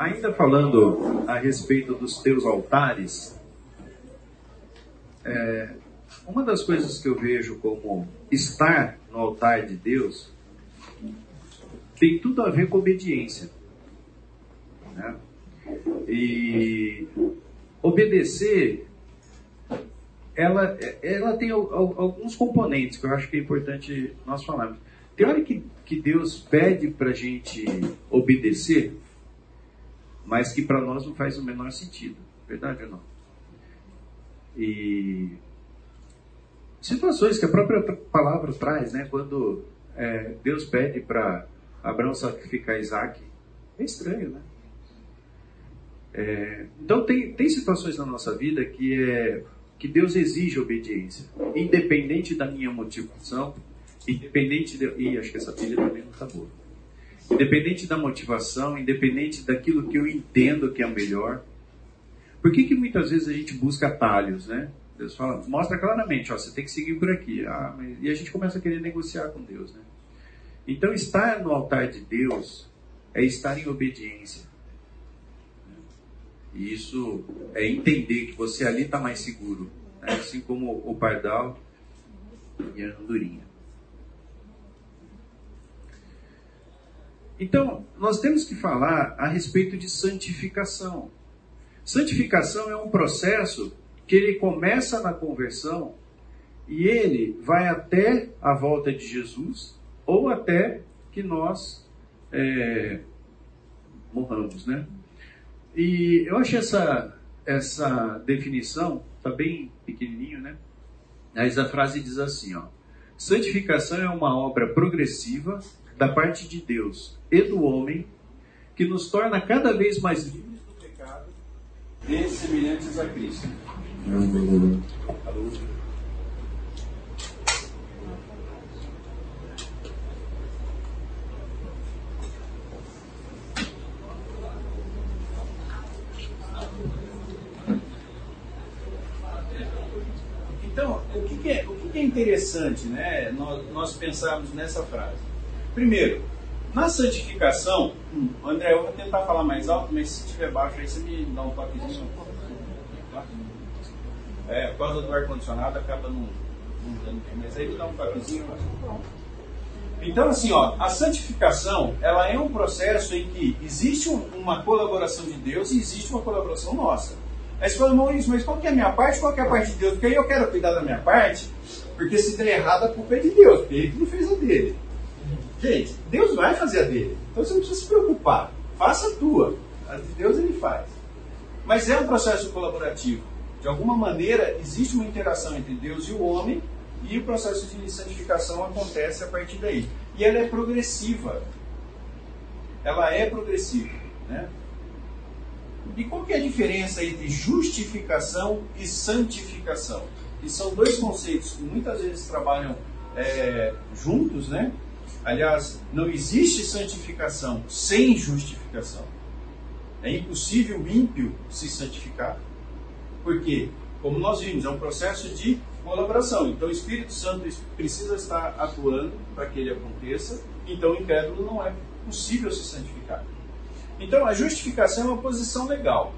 Ainda falando a respeito dos teus altares, é, uma das coisas que eu vejo como estar no altar de Deus tem tudo a ver com obediência. né? E obedecer, ela, ela tem al- al- alguns componentes que eu acho que é importante nós falarmos. Tem hora que, que Deus pede para a gente obedecer, mas que para nós não faz o menor sentido. Verdade ou não? E situações que a própria palavra traz, né? Quando é, Deus pede para Abraão sacrificar Isaac, é estranho, né? É, então tem, tem situações na nossa vida que é que Deus exige obediência, independente da minha motivação, independente de, e acho que essa pilha também não está boa. Independente da motivação, independente daquilo que eu entendo que é o melhor. Por que, que muitas vezes a gente busca atalhos, né? Deus fala, mostra claramente, ó, você tem que seguir por aqui. Ah, mas- e a gente começa a querer negociar com Deus, né? Então, estar no altar de Deus é estar em obediência. E isso é entender que você ali está mais seguro, né? assim como o pardal e a andorinha. Então, nós temos que falar a respeito de santificação. Santificação é um processo que ele começa na conversão e ele vai até a volta de Jesus ou até que nós é, morramos, né? E eu achei essa, essa definição, está bem pequenininho, né? Mas a frase diz assim, ó. Santificação é uma obra progressiva da parte de Deus e do homem que nos torna cada vez mais livres do pecado e semelhantes a Cristo. Então, o que, que é, o que, que é interessante né, nós, nós pensarmos nessa frase? Primeiro, na santificação, hum, André, eu vou tentar falar mais alto, mas se estiver baixo aí você me dá um toquezinho. É, por causa do ar-condicionado acaba não, não dando bem, mas aí me dá um toquezinho. Então, assim, ó, a santificação, ela é um processo em que existe um, uma colaboração de Deus e existe uma colaboração nossa. Aí você fala, Maurício, mas qual que é a minha parte qual que é a parte de Deus? Porque aí eu quero cuidar da minha parte, porque se der errado a culpa é de Deus, porque ele não fez a dele. Gente, Deus vai fazer a dele. Então você não precisa se preocupar. Faça a tua. A de Deus ele faz. Mas é um processo colaborativo. De alguma maneira, existe uma interação entre Deus e o homem, e o processo de santificação acontece a partir daí. E ela é progressiva. Ela é progressiva. Né? E qual que é a diferença entre justificação e santificação? Que são dois conceitos que muitas vezes trabalham é, juntos, né? Aliás, não existe santificação sem justificação. É impossível o ímpio se santificar. Porque, como nós vimos, é um processo de colaboração. Então, o Espírito Santo precisa estar atuando para que ele aconteça. Então, o incrédulo não é possível se santificar. Então, a justificação é uma posição legal.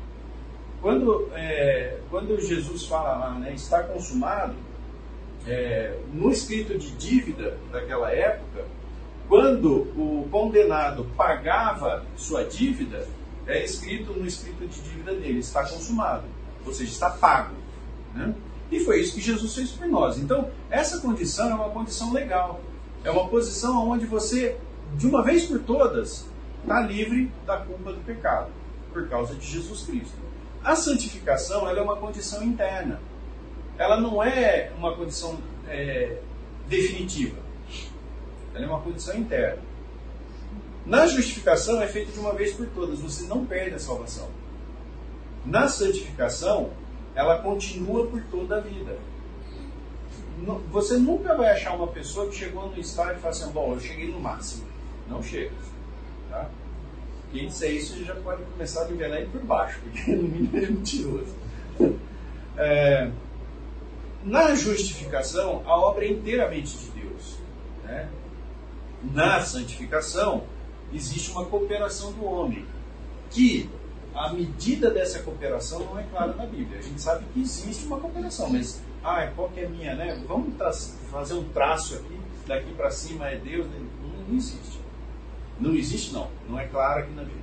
Quando, é, quando Jesus fala lá, né, está consumado, é, no escrito de dívida daquela época, quando o condenado pagava sua dívida, é escrito no escrito de dívida dele, está consumado, ou seja, está pago. Né? E foi isso que Jesus fez por nós. Então, essa condição é uma condição legal. É uma posição onde você, de uma vez por todas, está livre da culpa do pecado, por causa de Jesus Cristo. A santificação é uma condição interna. Ela não é uma condição é, definitiva. Ela é uma condição interna. Na justificação é feita de uma vez por todas, você não perde a salvação. Na santificação, ela continua por toda a vida. Você nunca vai achar uma pessoa que chegou no estágio e fala assim: Bom, eu cheguei no máximo. Não chega. Tá? Quem disser isso já pode começar a nivelar por baixo, porque no mínimo é mentiroso. É, na justificação, a obra é inteiramente de Deus. Né? Na santificação, existe uma cooperação do homem, que a medida dessa cooperação não é clara na Bíblia. A gente sabe que existe uma cooperação, mas ah, qual que é a minha, né? Vamos fazer um traço aqui, daqui para cima é Deus, né? não, não, existe. Não existe não, não é claro aqui na Bíblia.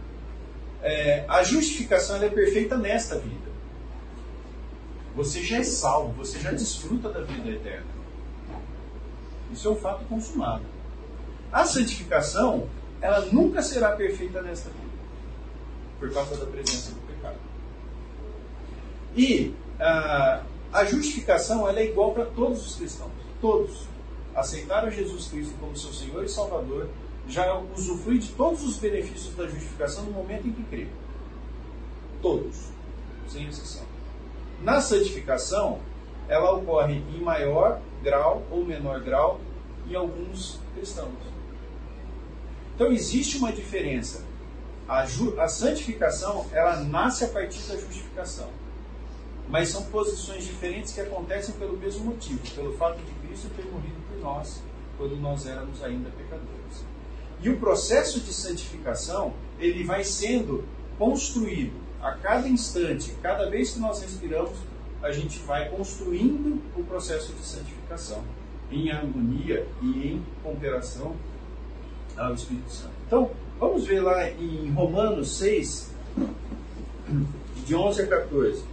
É, a justificação é perfeita nesta vida. Você já é salvo, você já desfruta da vida eterna. Isso é um fato consumado. A santificação, ela nunca será perfeita nesta vida, por causa da presença do pecado. E a, a justificação, ela é igual para todos os cristãos, todos. Aceitaram Jesus Cristo como seu Senhor e Salvador, já usufrui de todos os benefícios da justificação no momento em que crê. Todos, sem exceção. Na santificação, ela ocorre em maior grau ou menor grau em alguns cristãos. Então existe uma diferença. A, a santificação, ela nasce a partir da justificação. Mas são posições diferentes que acontecem pelo mesmo motivo, pelo fato de Cristo ter morrido por nós quando nós éramos ainda pecadores. E o processo de santificação, ele vai sendo construído a cada instante, cada vez que nós respiramos, a gente vai construindo o processo de santificação em harmonia e em cooperação ao Espírito Santo. Então, vamos ver lá em Romanos 6, de 11 a 14.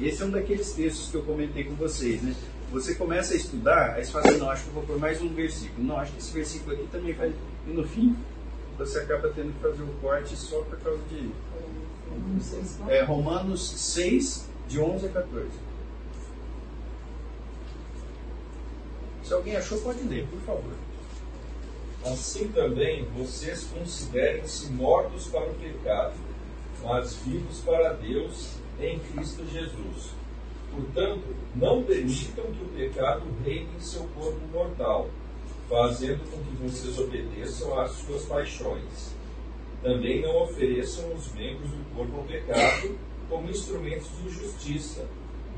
Esse é um daqueles textos que eu comentei com vocês, né? Você começa a estudar, aí você fala assim, não, acho que eu vou pôr mais um versículo. Não, acho que esse versículo aqui também vai. E no fim, você acaba tendo que fazer o corte só por causa de. É, Romanos 6, de 11 a 14. Se alguém achou, pode ler, por favor. Assim também vocês considerem-se mortos para o pecado, mas vivos para Deus em Cristo Jesus. Portanto, não permitam que o pecado reine em seu corpo mortal, fazendo com que vocês obedeçam às suas paixões. Também não ofereçam os membros do corpo ao pecado como instrumentos de injustiça,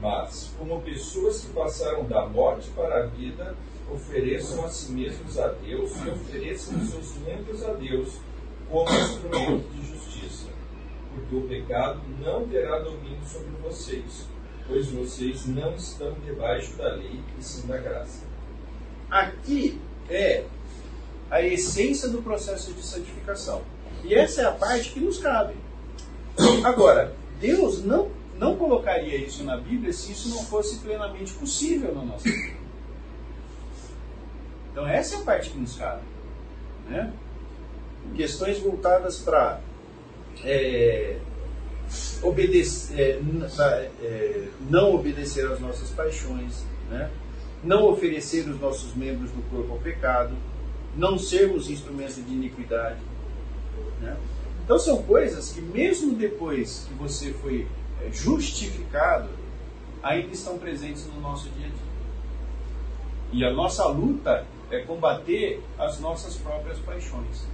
mas, como pessoas que passaram da morte para a vida, ofereçam a si mesmos a Deus e ofereçam os seus membros a Deus como instrumentos de justiça. Porque o pecado não terá domínio sobre vocês, pois vocês não estão debaixo da lei, e sim da graça. Aqui é a essência do processo de santificação. E essa é a parte que nos cabe. Agora, Deus não, não colocaria isso na Bíblia se isso não fosse plenamente possível na nossa vida. Então, essa é a parte que nos cabe. Né? Questões voltadas para é, obedecer, é, é, não obedecer às nossas paixões, né? não oferecer os nossos membros do corpo ao pecado, não sermos instrumentos de iniquidade. Né? Então são coisas que mesmo depois que você foi justificado, ainda estão presentes no nosso dia a dia. E a nossa luta é combater as nossas próprias paixões.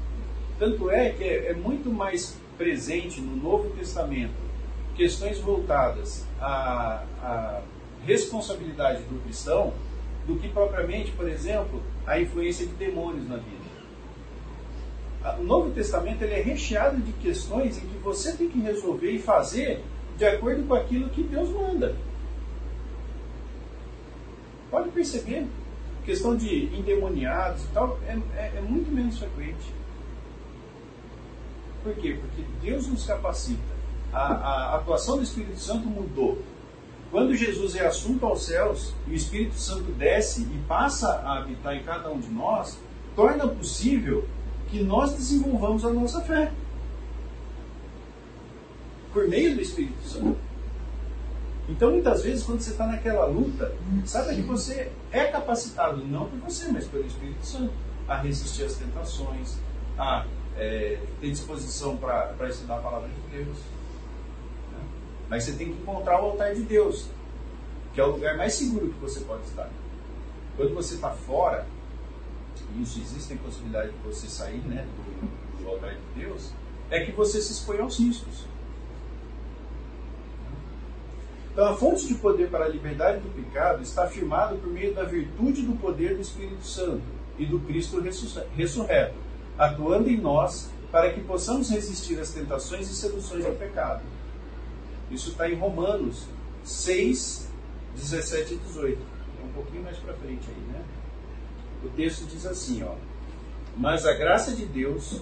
Tanto é que é, é muito mais presente no Novo Testamento questões voltadas à, à responsabilidade do cristão do que propriamente, por exemplo, a influência de demônios na vida. O Novo Testamento ele é recheado de questões em que você tem que resolver e fazer de acordo com aquilo que Deus manda. Pode perceber, questão de endemoniados e tal é, é, é muito menos frequente. Por quê? Porque Deus nos capacita. A, a atuação do Espírito Santo mudou. Quando Jesus é assunto aos céus e o Espírito Santo desce e passa a habitar em cada um de nós, torna possível que nós desenvolvamos a nossa fé. Por meio do Espírito Santo. Então, muitas vezes, quando você está naquela luta, saiba que você é capacitado, não por você, mas pelo Espírito Santo, a resistir às tentações, a é, ter disposição para estudar a palavra de Deus. Né? Mas você tem que encontrar o altar de Deus, que é o lugar mais seguro que você pode estar. Quando você está fora, e isso existe a possibilidade de você sair né, do, do altar de Deus, é que você se expõe aos riscos. Então, a fonte de poder para a liberdade do pecado está afirmada por meio da virtude do poder do Espírito Santo e do Cristo ressurreto, atuando em nós para que possamos resistir às tentações e seduções do pecado. Isso está em Romanos 6, 17 e 18. É um pouquinho mais para frente aí, né? O texto diz assim, ó. Mas a graça de Deus,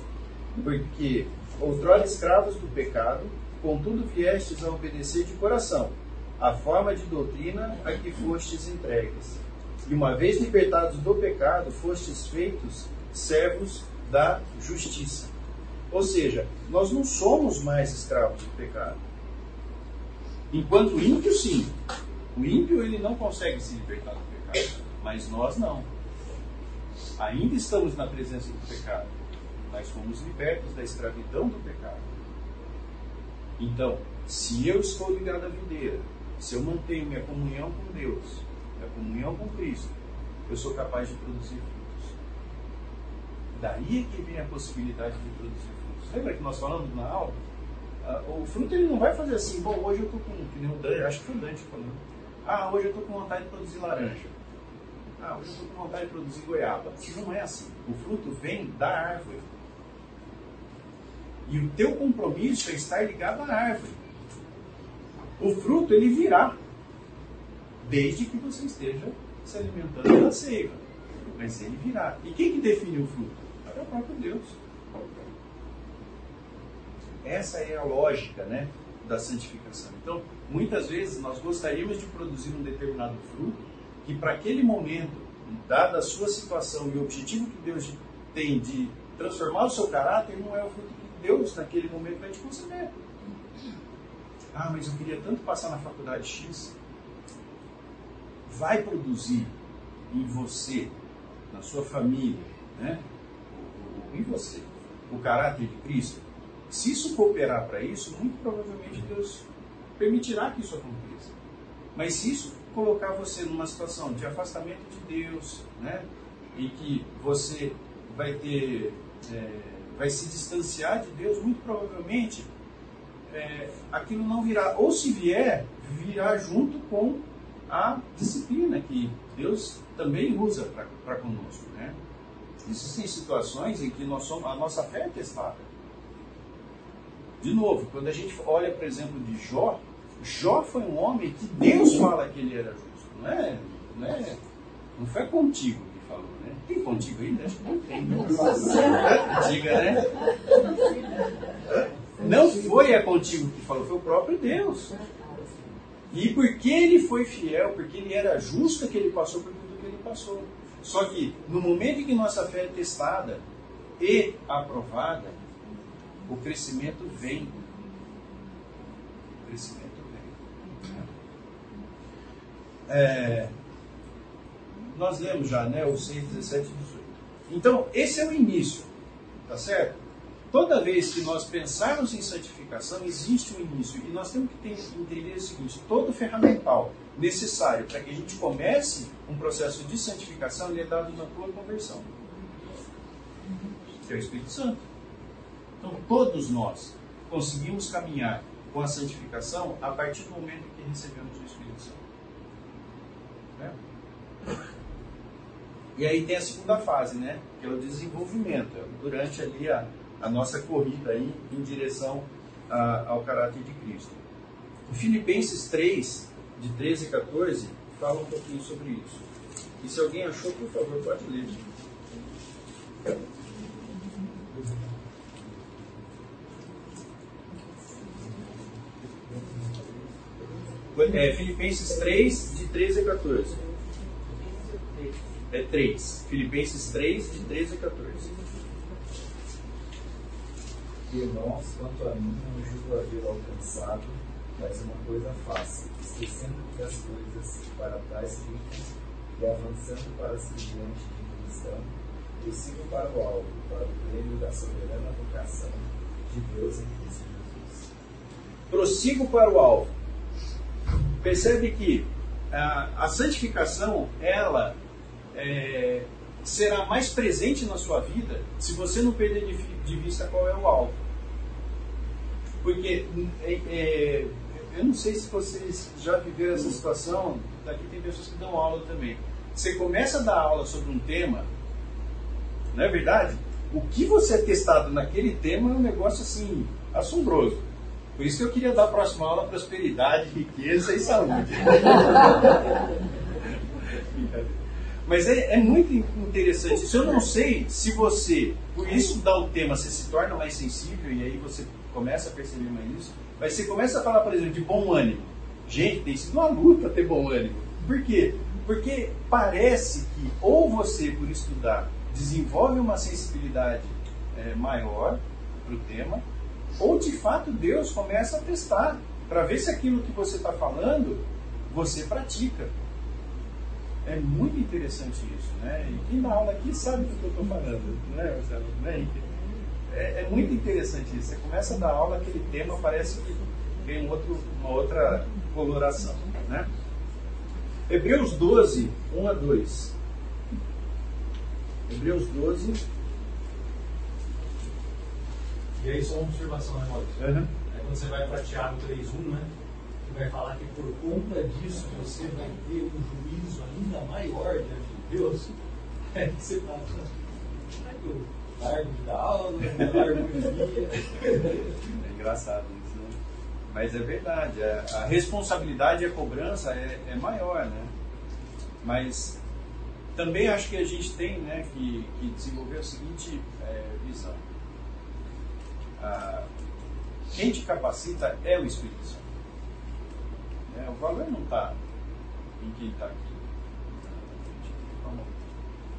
porque outrora escravos do pecado, contudo viestes a obedecer de coração a forma de doutrina a que fostes entregues. E uma vez libertados do pecado, fostes feitos servos da justiça. Ou seja, nós não somos mais escravos do pecado. Enquanto o ímpio, sim. O ímpio, ele não consegue se libertar do pecado. Mas nós não. Ainda estamos na presença do pecado. Mas fomos libertos da escravidão do pecado. Então, se eu estou ligado à videira, se eu mantenho minha comunhão com Deus, minha comunhão com Cristo, eu sou capaz de produzir frutos. Daí que vem a possibilidade de produzir frutos. Lembra que nós falamos na aula? Ah, o fruto ele não vai fazer assim, bom, hoje eu estou com, que nem o Dante, acho que foi o Dante falando. Ah, hoje eu estou com vontade de produzir laranja. Ah, hoje eu estou com vontade de produzir goiaba. Não é assim. O fruto vem da árvore. E o teu compromisso é estar ligado à árvore. O fruto ele virá, desde que você esteja se alimentando da seiva. Mas ele virá. E quem que define o fruto? É o próprio Deus. Essa é a lógica, né, da santificação. Então, muitas vezes nós gostaríamos de produzir um determinado fruto que para aquele momento, dada a sua situação e o objetivo que Deus tem de transformar o seu caráter, não é o fruto que Deus naquele momento vai te conceder. Ah, mas eu queria tanto passar na faculdade X. Vai produzir em você, na sua família, né? em você, o caráter de Cristo. Se isso cooperar para isso, muito provavelmente Deus permitirá que isso aconteça. Mas se isso colocar você numa situação de afastamento de Deus, né? E que você vai ter, é, vai se distanciar de Deus, muito provavelmente é, aquilo não virá. Ou se vier, virá junto com a disciplina que Deus também usa para conosco, né? Existem situações em que nós somos, a nossa fé é testada. De novo, quando a gente olha, por exemplo, de Jó, Jó foi um homem que Deus fala que ele era justo. Não é? Não, é, não foi contigo que falou, né? Tem contigo ainda? Acho que não tem. Diga, né? Não foi a contigo que falou, foi o próprio Deus. E porque ele foi fiel, porque ele era justo que ele passou por tudo que ele passou. Só que no momento em que nossa fé é testada e aprovada, o crescimento vem. O crescimento é, nós lemos já, né, o 6, 17 e 18. Então, esse é o início, tá certo? Toda vez que nós pensarmos em santificação, existe um início. E nós temos que ter, entender o seguinte: todo ferramental necessário para que a gente comece um processo de santificação, ele é dado na tua conversão. Que é o Espírito Santo. Então, todos nós conseguimos caminhar com a santificação a partir do momento que recebemos o Espírito Santo. E aí tem a segunda fase, né? Que é o desenvolvimento, durante ali a, a nossa corrida aí em direção a, ao caráter de Cristo. Filipenses 3, de 13 e 14, fala um pouquinho sobre isso. E se alguém achou, por favor, pode ler. É, Filipenses 3, de 13 a 14 é 3. Filipenses 3, de 13 a 14. Irmãos, quanto a mim, não julgo haver alcançado, mas uma coisa faço, esquecendo das coisas para trás ficam e avançando para seguir diante de cristão, eu sigo para o alto, para o prêmio da soberana vocação de Deus em Cristo Jesus. Prossigo para o alto. Percebe que a, a santificação, ela é, será mais presente na sua vida se você não perder de, de vista qual é o alvo. Porque é, é, eu não sei se vocês já viveram essa situação, daqui tem pessoas que dão aula também. Você começa a dar aula sobre um tema, não é verdade? O que você é testado naquele tema é um negócio assim, assombroso. Por isso que eu queria dar a próxima aula prosperidade, riqueza e saúde. Mas é, é, muito interessante. Isso eu não sei se você, por isso dá o tema, você se torna mais sensível e aí você começa a perceber mais isso. Mas você começa a falar, por exemplo, de bom ânimo. Gente, tem sido uma luta ter bom ânimo. Por quê? Porque parece que ou você, por estudar, desenvolve uma sensibilidade é, maior para o tema, ou de fato Deus começa a testar para ver se aquilo que você está falando você pratica. É muito interessante isso, né? E quem dá aula aqui sabe do que eu estou falando, né, Marcelo? Né? É, é, muito interessante isso. Você começa a dar aula, aquele tema parece que vem um outro, uma outra coloração, né? Hebreus 12, 1 a 2. Hebreus 12. E aí, só uma observação, né, Maurício? Uhum. É quando você vai para Tiago 3.1, né? vai falar que por conta disso você vai ter um juízo ainda maior diante de Deus, é que você que eu Largo de aula, dia. É engraçado isso, né? Mas é verdade, a, a responsabilidade e a cobrança é, é maior, né? Mas também acho que a gente tem né, que, que desenvolver a seguinte é, visão. Quem te capacita é o Espírito Santo. É, o valor não está em quem está aqui.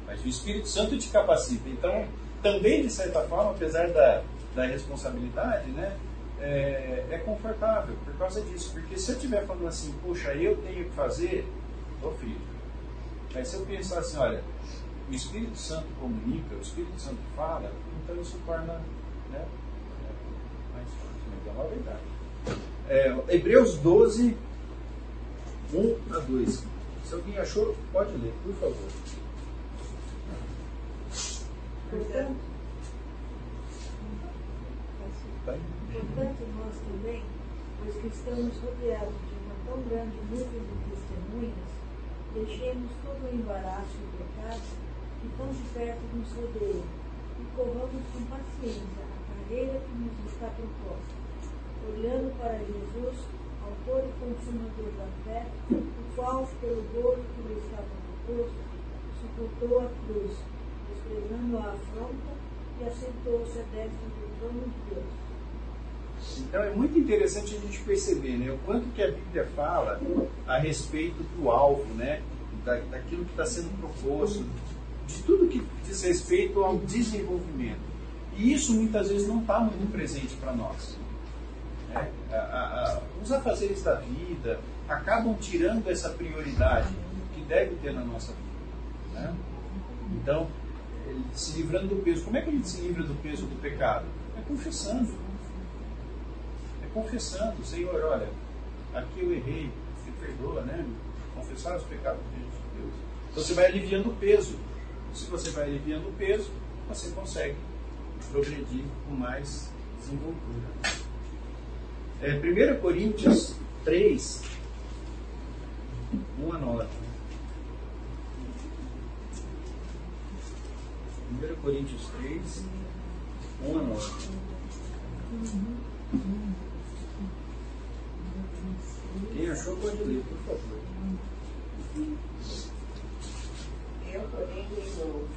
Mas o Espírito Santo te capacita. Então, também, de certa forma, apesar da, da responsabilidade, né, é, é confortável por causa disso. Porque se eu estiver falando assim, puxa, eu tenho que fazer, estou frito. Mas se eu pensar assim, olha, o Espírito Santo comunica, o Espírito Santo fala, então isso torna né, mais fácil. Mas é uma verdade. É, Hebreus 12, 1 a 2. Se alguém achou, pode ler, por favor. Portanto, portanto, nós também, pois que estamos rodeados de uma tão grande nuvem de testemunhas, deixemos todo o embaraço e o pecado que tão de perto nos rodeia e corramos com paciência a carreira que nos está proposta, olhando para Jesus, autor e consumador da fé, o qual, pelo gozo que lhe estava proposto, suportou a cruz, desprezando a afronta e assentou-se à destra do trono de Deus. Então é muito interessante a gente perceber né, o quanto que a Bíblia fala a respeito do alvo, né, da, daquilo que está sendo proposto, de tudo que diz respeito ao desenvolvimento. E isso muitas vezes não está muito presente para nós. Né? A, a, a, os afazeres da vida acabam tirando essa prioridade que deve ter na nossa vida. Né? Então, se livrando do peso. Como é que a gente se livra do peso do pecado? É confessando. É confessando, Senhor, olha, aqui eu errei, me perdoa, né? Confessar os pecados de Deus. Você vai aliviando o peso. Se você vai aliviando o peso, você consegue progredir com mais desenvoltura. É, 1 Coríntios 3, 1 a 9. 1 Coríntios 3, 1 a 9. Quem achou pode ler, por favor. Eu, porém, irmão,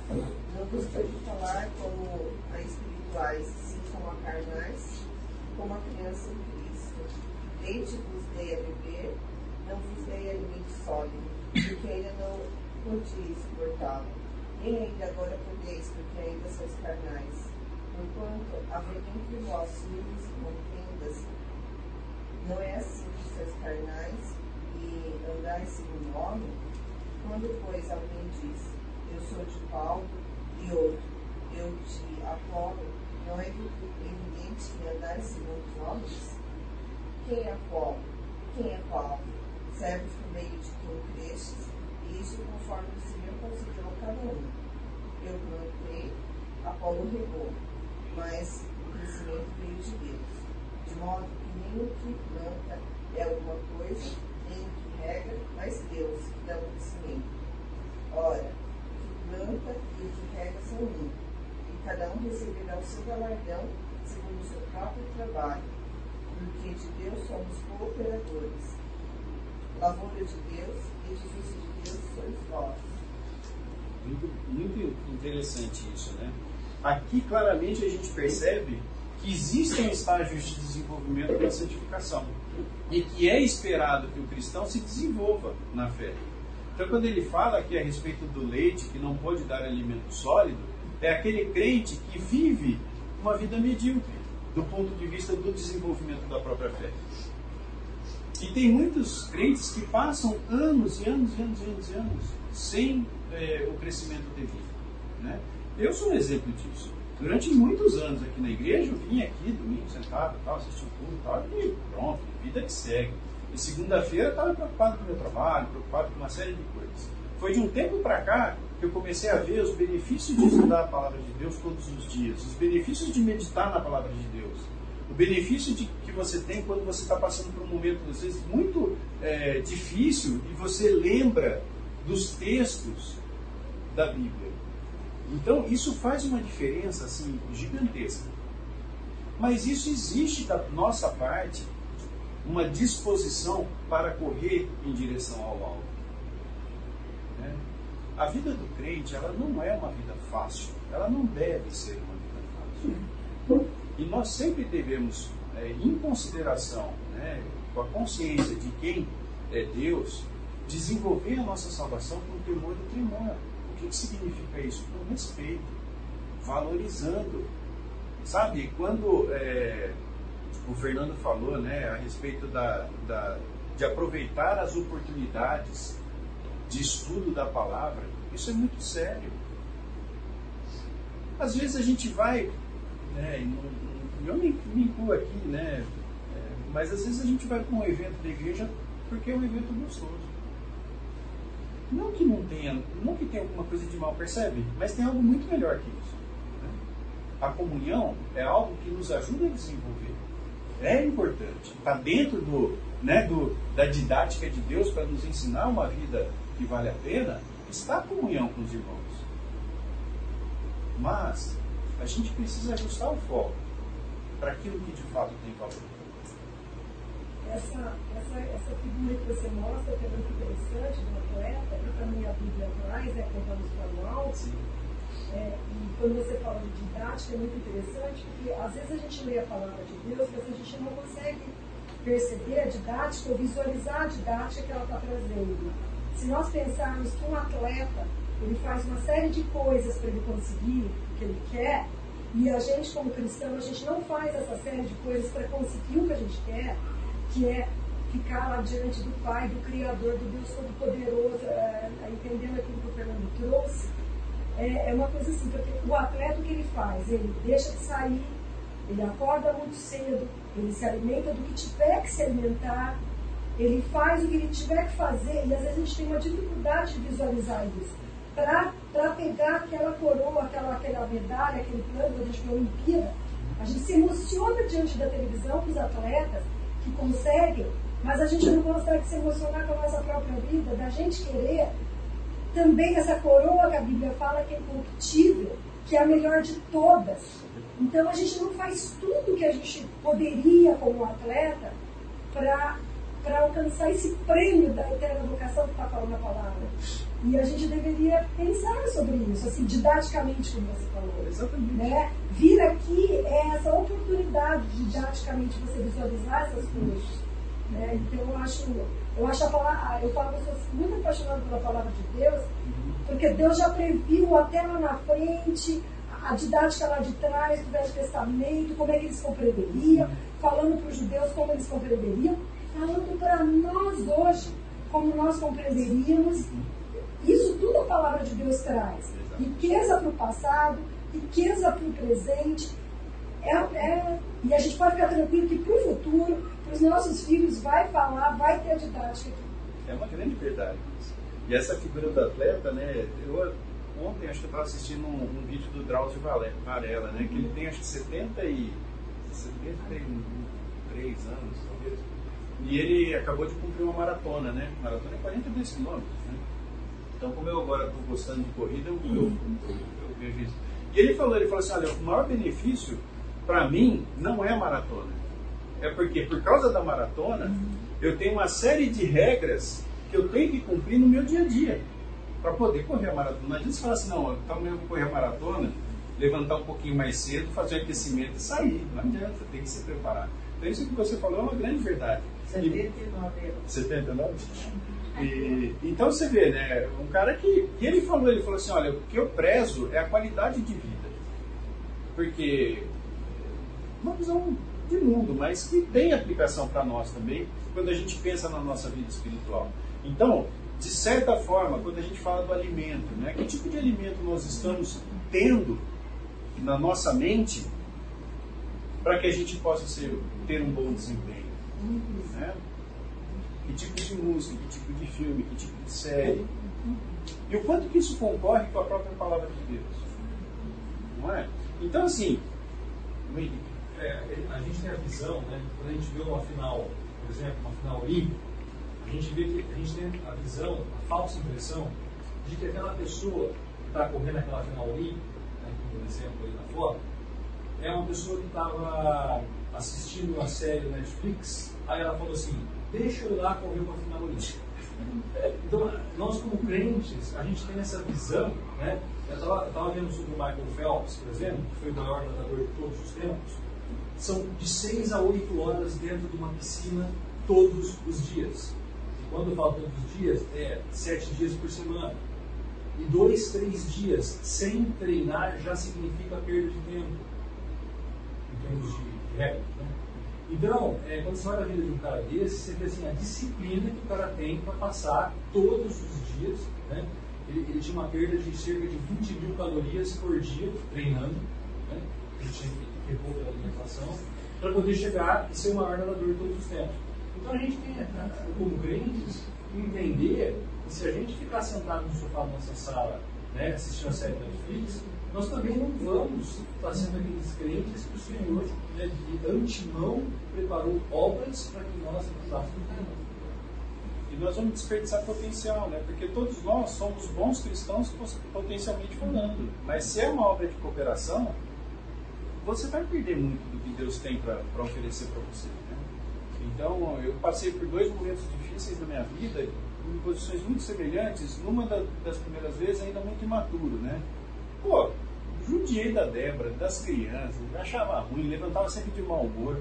não vos de falar como a espirituais, sim como a carnais, como a criança em Cristo. Leite vos dei a beber, não vos dei alimento sólido, porque ainda não podia suportá-lo ainda agora podeis, porque ainda sois carnais. Enquanto haver entre vós ciúmes e contendas, não é assim que sois carnais e andais segundo o homem? Quando, pois, alguém diz, eu sou de Paulo, e outro, eu de Apolo, não é evidente que andais segundo os homens? Quem é Apolo? Quem é Paulo? Servos por meio de quem crestes, e isso conforme o Senhor considerou cada um. Eu plantei, Apolo regou, mas o crescimento veio de Deus. De modo que nem o que planta é alguma coisa, nem o que rega, mas Deus que dá o crescimento. Ora, o que planta e o que rega são um, e cada um receberá o seu galardão segundo o seu próprio trabalho, porque de Deus somos cooperadores. Lavoura de Deus, edifício de Deus sois vós. Muito, muito interessante isso, né? Aqui claramente a gente percebe que existem estágios de desenvolvimento da santificação e que é esperado que o cristão se desenvolva na fé. Então, quando ele fala aqui a respeito do leite que não pode dar alimento sólido, é aquele crente que vive uma vida medíocre do ponto de vista do desenvolvimento da própria fé. E tem muitos crentes que passam anos e anos e anos e anos, e anos sem é, o crescimento devido. Né? Eu sou um exemplo disso. Durante muitos anos aqui na igreja, eu vinha aqui, domingo, sentado, tal, assistindo tudo tal, e pronto, vida que segue. E segunda-feira eu estava preocupado com o meu trabalho, preocupado com uma série de coisas. Foi de um tempo para cá que eu comecei a ver os benefícios de estudar a palavra de Deus todos os dias, os benefícios de meditar na palavra de Deus, o benefício de, que você tem quando você está passando por um momento, às vezes, muito é, difícil e você lembra dos textos da Bíblia. Então, isso faz uma diferença assim, gigantesca. Mas isso existe da nossa parte uma disposição para correr em direção ao alvo. Né? A vida do crente, ela não é uma vida fácil. Ela não deve ser uma vida fácil. E nós sempre devemos, é, em consideração, né, com a consciência de quem é Deus, desenvolver a nossa salvação com temor e tremor. Que, que significa isso? Com respeito, valorizando. Sabe, quando é, o Fernando falou né, a respeito da, da, de aproveitar as oportunidades de estudo da palavra, isso é muito sério. Às vezes a gente vai, né, eu me, me incluo aqui, né, é, mas às vezes a gente vai para um evento da igreja porque é um evento gostoso. Não que não tenha, não que tenha alguma coisa de mal, percebe? Mas tem algo muito melhor que isso. Né? A comunhão é algo que nos ajuda a desenvolver. É importante. Está dentro do, né, do, da didática de Deus para nos ensinar uma vida que vale a pena. Está a comunhão com os irmãos. Mas a gente precisa ajustar o foco para aquilo que de fato tem valor essa, essa, essa figura que você mostra, que é muito interessante, do atleta, que também a Bíblia traz, né, contamos para o alto. É, e quando você fala de didática, é muito interessante, porque às vezes a gente lê a palavra de Deus, mas a gente não consegue perceber a didática ou visualizar a didática que ela está trazendo. Se nós pensarmos que um atleta ele faz uma série de coisas para ele conseguir o que ele quer, e a gente, como cristão, a gente não faz essa série de coisas para conseguir o que a gente quer, que é ficar lá diante do Pai, do Criador, do Deus Todo-Poderoso, é, entendendo aquilo que o Fernando trouxe, é, é, uma coisa assim, porque o atleta o que ele faz? Ele deixa de sair, ele acorda muito cedo, ele se alimenta do que tiver que se alimentar, ele faz o que ele tiver que fazer, e às vezes a gente tem uma dificuldade de visualizar isso. Para pegar aquela coroa, aquela, aquela medalha, aquele plano, a gente a Olimpíada, a gente se emociona diante da televisão com os atletas, que conseguem, mas a gente não consegue se emocionar com a nossa própria vida, da gente querer também essa coroa que a Bíblia fala que é incorruptível, que é a melhor de todas. Então a gente não faz tudo que a gente poderia como atleta para alcançar esse prêmio da eterna vocação que está falando a palavra. E a gente deveria pensar sobre isso, assim, didaticamente, como você falou. Exatamente. Né? Vir aqui é essa oportunidade de didaticamente você visualizar essas coisas. Né? Então eu acho, eu acho a palavra, eu falo que sou muito apaixonada pela palavra de Deus, porque Deus já previu até lá na frente a didática lá de trás do Velho Testamento, como é que eles compreenderiam, falando para os judeus como eles compreenderiam, falando para nós hoje como nós compreenderíamos isso tudo a palavra de Deus traz. Riqueza para o passado, riqueza para o presente. É, é, e a gente pode ficar tranquilo que para o futuro, para os nossos filhos, vai falar, vai ter a didática aqui. É uma grande verdade. E essa figura do atleta, né? Eu ontem acho que eu estava assistindo um, um, vídeo do Drauzio Varela, né? Que ele tem acho que 70 e 73 anos, talvez. E ele acabou de cumprir uma maratona, né? Maratona é 42 quilômetros, né? Então, como eu agora estou gostando de corrida, eu, eu, eu, eu, vejo isso. E ele falou, ele falou assim, olha, o maior benefício para mim não é a maratona. É porque por causa da maratona, eu tenho uma série de regras que eu tenho que cumprir no meu dia a dia para poder correr a maratona. Não adianta você falar assim, não, então eu vou correr a maratona, levantar um pouquinho mais cedo, fazer aquecimento e sair. Não adianta, tem que se preparar. Então isso que você falou é uma grande verdade. 79 79? E, então você vê, né? Um cara que, que ele falou, ele falou assim, olha, o que eu prezo é a qualidade de vida. Porque uma visão de mundo, mas que tem aplicação para nós também, quando a gente pensa na nossa vida espiritual. Então, de certa forma, quando a gente fala do alimento, né? Que tipo de alimento nós estamos tendo na nossa mente para que a gente possa ser, ter um bom desempenho? Que tipo de música, que tipo de filme, que tipo de série. E o quanto que isso concorre com a própria palavra de Deus. Não é? Então, assim, é, a gente tem a visão, né, quando a gente vê uma final, por exemplo, uma final olímpica, a gente vê que a gente tem a visão, a falsa impressão de que aquela pessoa está correndo aquela final olímpica, né, como exemplo aí na foto, é uma pessoa que estava assistindo uma série Netflix, aí ela falou assim, deixa eu ir lá correr uma final olímpica. Então, nós como crentes, a gente tem essa visão, né? Eu estava vendo sobre o Michael Phelps, por exemplo, que foi o maior nadador de todos os tempos. São de 6 a 8 horas dentro de uma piscina todos os dias. E quando eu falo todos os dias, é 7 dias por semana. E dois, três dias sem treinar já significa perda de tempo. Em termos de regra. Né? Então, é, quando você olha a vida de um cara desse, você vê assim, a disciplina que o cara tem para passar todos os dias. Né? Ele, ele, tinha uma perda de cerca de 20 mil calorias por dia treinando. Né? Ele tinha que repor pela alimentação para poder chegar e ser o maior nadador todos os tempos. Então a gente tem, né, como crentes, entender que se a gente ficar sentado no sofá da nossa sala, né, assistindo a série Netflix, nós também não vamos estar sendo aqueles crentes que o Senhor, né, de antemão, preparou obras para que nós andássemos E nós vamos desperdiçar potencial, né? Porque todos nós somos bons cristãos potencialmente falando. Mas se é uma obra de cooperação, você vai perder muito do que Deus tem para oferecer para você. Né? Então, eu passei por dois momentos difíceis na minha vida, em posições muito semelhantes, numa das primeiras vezes ainda muito imaturo, né? Pô, judiei da Débora, das crianças, achava ruim, levantava sempre de mau humor.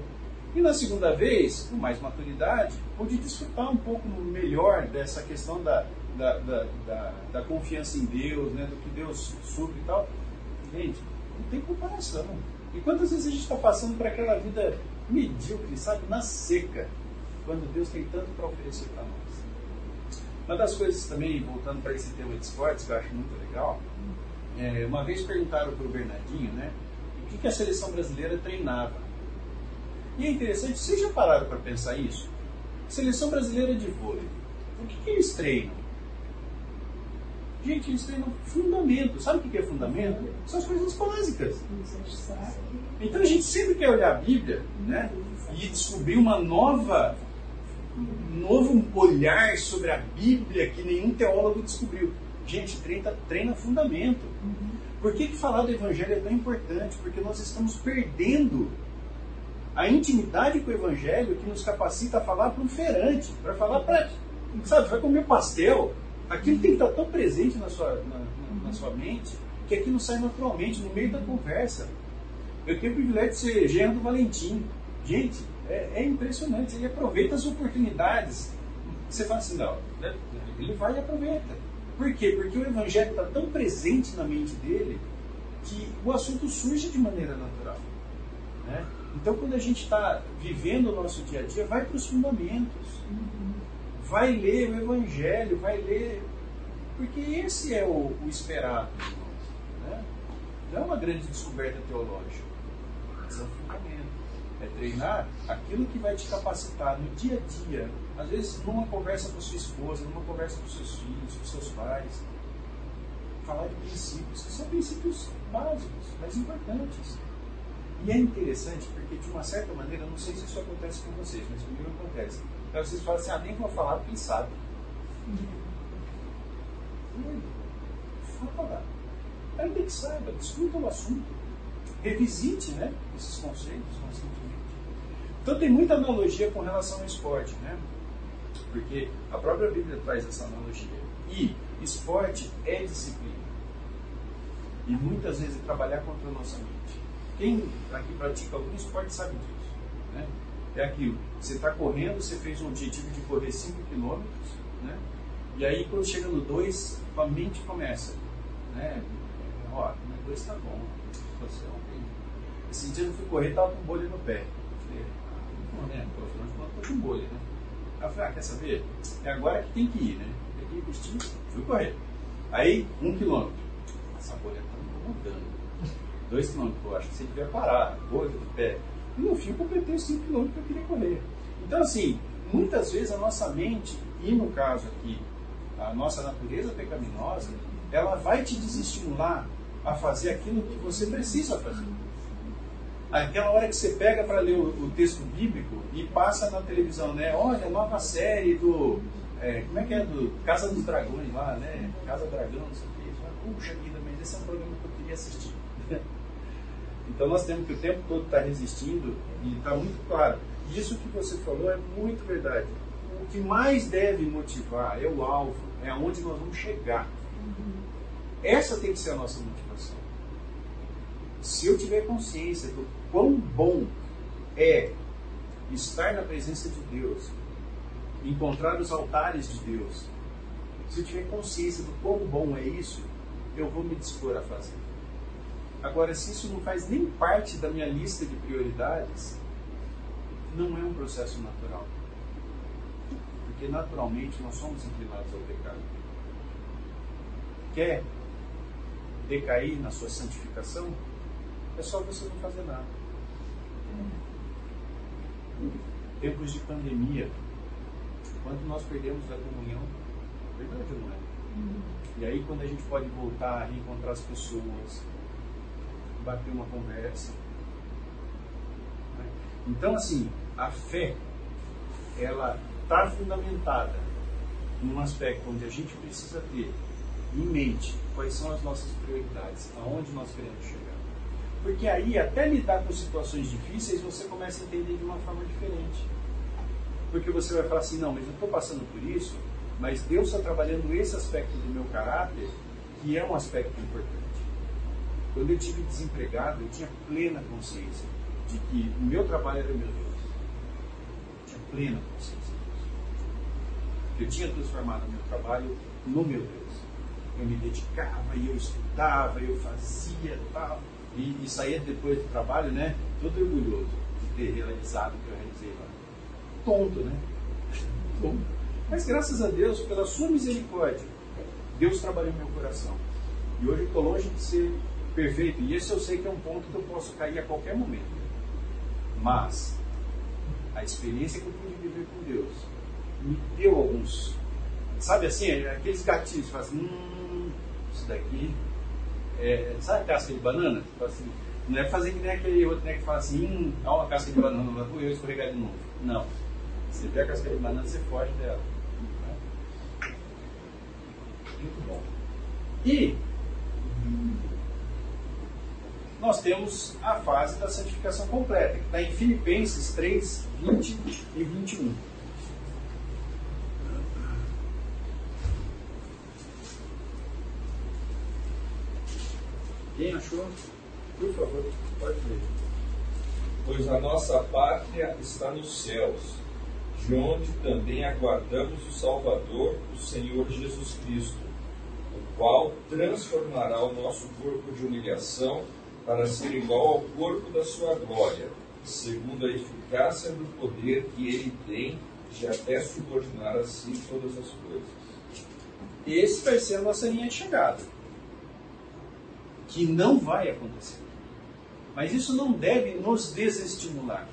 E na segunda vez, com mais maturidade, pude desfrutar um pouco melhor dessa questão da, da, da, da, da confiança em Deus, né, do que Deus supre e tal. Gente, não tem comparação. E quantas vezes a gente está passando por aquela vida medíocre, sabe, na seca, quando Deus tem tanto para oferecer para nós? Uma das coisas também, voltando para esse tema de esportes, que eu acho muito legal, é, uma vez perguntaram para o Bernardinho, né, o que, que a seleção brasileira treinava. E é interessante, vocês já pararam para pensar isso? Seleção brasileira de vôlei, o que, que eles treinam? Gente, eles treinam fundamento. Sabe o que é fundamento? São as coisas básicas. Então a gente sempre quer olhar a Bíblia né, e descobrir uma nova, um novo olhar sobre a Bíblia que nenhum teólogo descobriu. Gente, treina, treina fundamento. Por que, que falar do Evangelho é tão importante? Porque nós estamos perdendo a intimidade com o Evangelho que nos capacita a falar para um feirante, para falar para. Sabe, vai comer pastel. Aquilo tem que estar tão presente na sua, na, na, na sua mente que aquilo sai naturalmente, no meio da conversa. Eu tenho o privilégio de ser genro do Valentim. Gente, é, é, impressionante. Ele aproveita as oportunidades. Você fala assim, não, né? ele vai e aproveita. Por quê? Porque o Evangelho está tão presente na mente dele que o assunto surge de maneira natural. Né? Então, quando a gente está vivendo o nosso dia a dia, vai para os fundamentos. Vai ler o Evangelho, vai ler. Porque esse é o, o esperado. Né? Não é uma grande descoberta teológica, mas é fundamento. É treinar aquilo que vai te capacitar no dia a dia. Às vezes, numa conversa com sua esposa, numa conversa com seus filhos, com seus pais. Falar de princípios, que são princípios básicos, mas importantes. E é interessante porque, de uma certa maneira, não sei se isso acontece com vocês, mas comigo acontece. Então vocês falam assim, ah, nem vou falar porque sabe. Fala. Ainda que saiba, discuta o assunto. Revisite né, esses conceitos constantemente. Então tem muita analogia com relação ao esporte, né? Porque a própria Bíblia traz essa analogia. E esporte é disciplina. E muitas vezes é trabalhar contra a nossa mente. Quem aqui pratica algum esporte sabe disso. Né? É aquilo. Você está correndo, você fez um objetivo de correr 5 km, né? e aí quando chega no 2, a mente começa. Né? Ó, no 2 está bom. Ontem. Esse dia eu fui correr estava com bolha no pé. Falei, né? De contas, bolha, né? Aí eu falei, ah, quer saber? É agora que tem que ir, né? Peguei o vestido, fui correr. Aí, um quilômetro. Essa bolha está incomodando dois quilômetros, eu acho que você devia parar, bolha do pé. E no fim eu completei os 5 quilômetros que eu queria correr. Então, assim, muitas vezes a nossa mente, e no caso aqui, a nossa natureza pecaminosa, ela vai te desestimular a fazer aquilo que você precisa fazer. Aquela hora que você pega para ler o, o, texto bíblico e passa na televisão, né? Olha, nova série do. É, como é que é? Do Casa dos Dragões lá, né? Casa Dragão, não sei o que. Puxa vida, mas esse é um programa que eu queria assistir. então nós temos que o tempo todo estar tá resistindo e está muito claro. Isso que você falou é muito verdade. O que mais deve motivar é o alvo, é aonde nós vamos chegar. Essa tem que ser a nossa motivação. Se eu tiver consciência do quão bom é estar na presença de Deus, encontrar os altares de Deus, se eu tiver consciência do quão bom é isso, eu vou me dispor a fazer. Agora, se isso não faz nem parte da minha lista de prioridades, não é um processo natural. Porque naturalmente nós somos inclinados ao pecado. Quer decair na sua santificação? É só você não fazer nada. Tempos de pandemia, quando nós perdemos a comunhão, verdade ou não é? E aí quando a gente pode voltar, reencontrar as pessoas, bater uma conversa. Então assim, a fé, ela está fundamentada num aspecto onde a gente precisa ter em mente quais são as nossas prioridades, aonde nós queremos chegar. Porque aí, até lidar com situações difíceis, você começa a entender de uma forma diferente. Porque você vai falar assim: não, mas eu estou passando por isso, mas Deus está trabalhando esse aspecto do meu caráter, que é um aspecto importante. Quando eu tive desempregado, eu tinha plena consciência de que o meu trabalho era o meu Deus plena consciência disso. Eu tinha transformado o meu trabalho no meu Deus. Eu me dedicava e eu estudava, eu fazia tal. E, e depois do trabalho, né? Todo orgulhoso de ter realizado o que eu realizei lá. Tonto, né? Tonto. Mas graças a Deus, pela sua misericórdia, Deus trabalhou meu coração. E hoje estou longe de ser perfeito. E esse eu sei que é um ponto que eu posso cair a qualquer momento. Mas a experiência que eu pude viver com Deus me deu alguns. Sabe assim, aqueles gatilhos, assim, hum, isso daqui. É, sabe casca de banana? Tipo assim, não é fazer que nem aquele outro né, que fala assim, hum, dá uma casca de banana, vou eu escorregar de novo. Não. Você vê a casca de banana, você foge dela. Muito bom. E nós temos a fase da santificação completa, que está em Filipenses 3, 20 e 21. Quem achou? Por favor, pode ler. Pois a nossa pátria está nos céus, de onde também aguardamos o Salvador, o Senhor Jesus Cristo, o qual transformará o nosso corpo de humilhação para ser igual ao corpo da sua glória, segundo a eficácia do poder que ele tem de até subordinar a si todas as coisas. Esse vai ser a nossa linha de chegada. Que não vai acontecer. Mas isso não deve nos desestimular.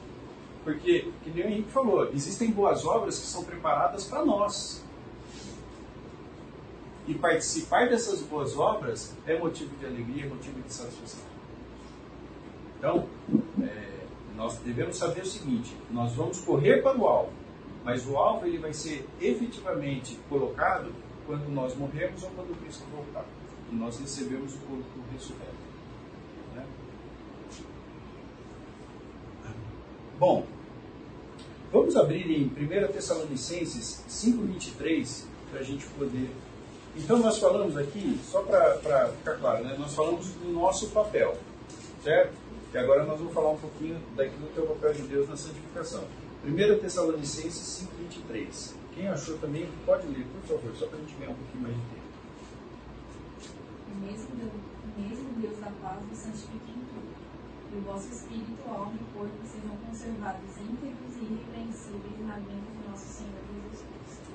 Porque, que nem o Henrique falou, existem boas obras que são preparadas para nós. E participar dessas boas obras é motivo de alegria, é motivo de satisfação. Então, é, nós devemos saber o seguinte: nós vamos correr para o alvo, mas o alvo ele vai ser efetivamente colocado quando nós morremos ou quando Cristo voltar e nós recebemos o corpo ressurreto. Né? Bom, vamos abrir em 1 Tessalonicenses 5,23 para a gente poder. Então, nós falamos aqui, só para ficar claro, né? nós falamos do nosso papel, certo? E agora nós vamos falar um pouquinho daquilo que é o papel de Deus na santificação. 1 Tessalonicenses 5,23. Quem achou também pode ler, por favor, só para a gente ganhar um pouquinho mais de tempo. Mesmo, mesmo Deus da paz nos santifique em tudo. E o vosso espírito, alma e corpo sejam conservados íntegros e irrepreensíveis na vinda do nosso Senhor Jesus Cristo.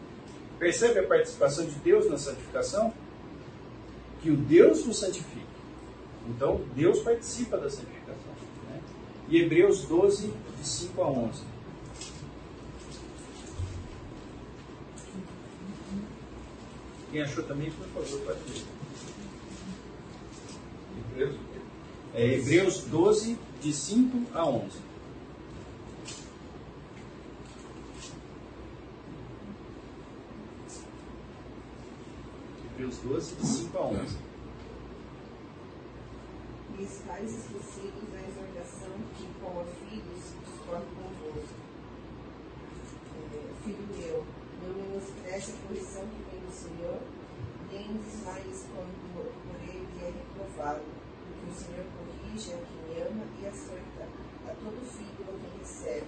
Percebe a participação de Deus na santificação? Que o Deus nos santifique. Então, Deus participa da santificação e Hebreus 12, de 5 a 11. Quem achou também, por favor, pode. Hebreus, é, Hebreus 12, de 5 a 11. Hebreus 12, de 5 a 11. E estáis esquecidos da exortação que, como filhos, discorre convosco. É, filho meu, não menospreze a correção que vem do Senhor, nem desmaies quando por ele é reprovado, o Senhor corrige a quem ama e açoita a todo filho a quem recebe.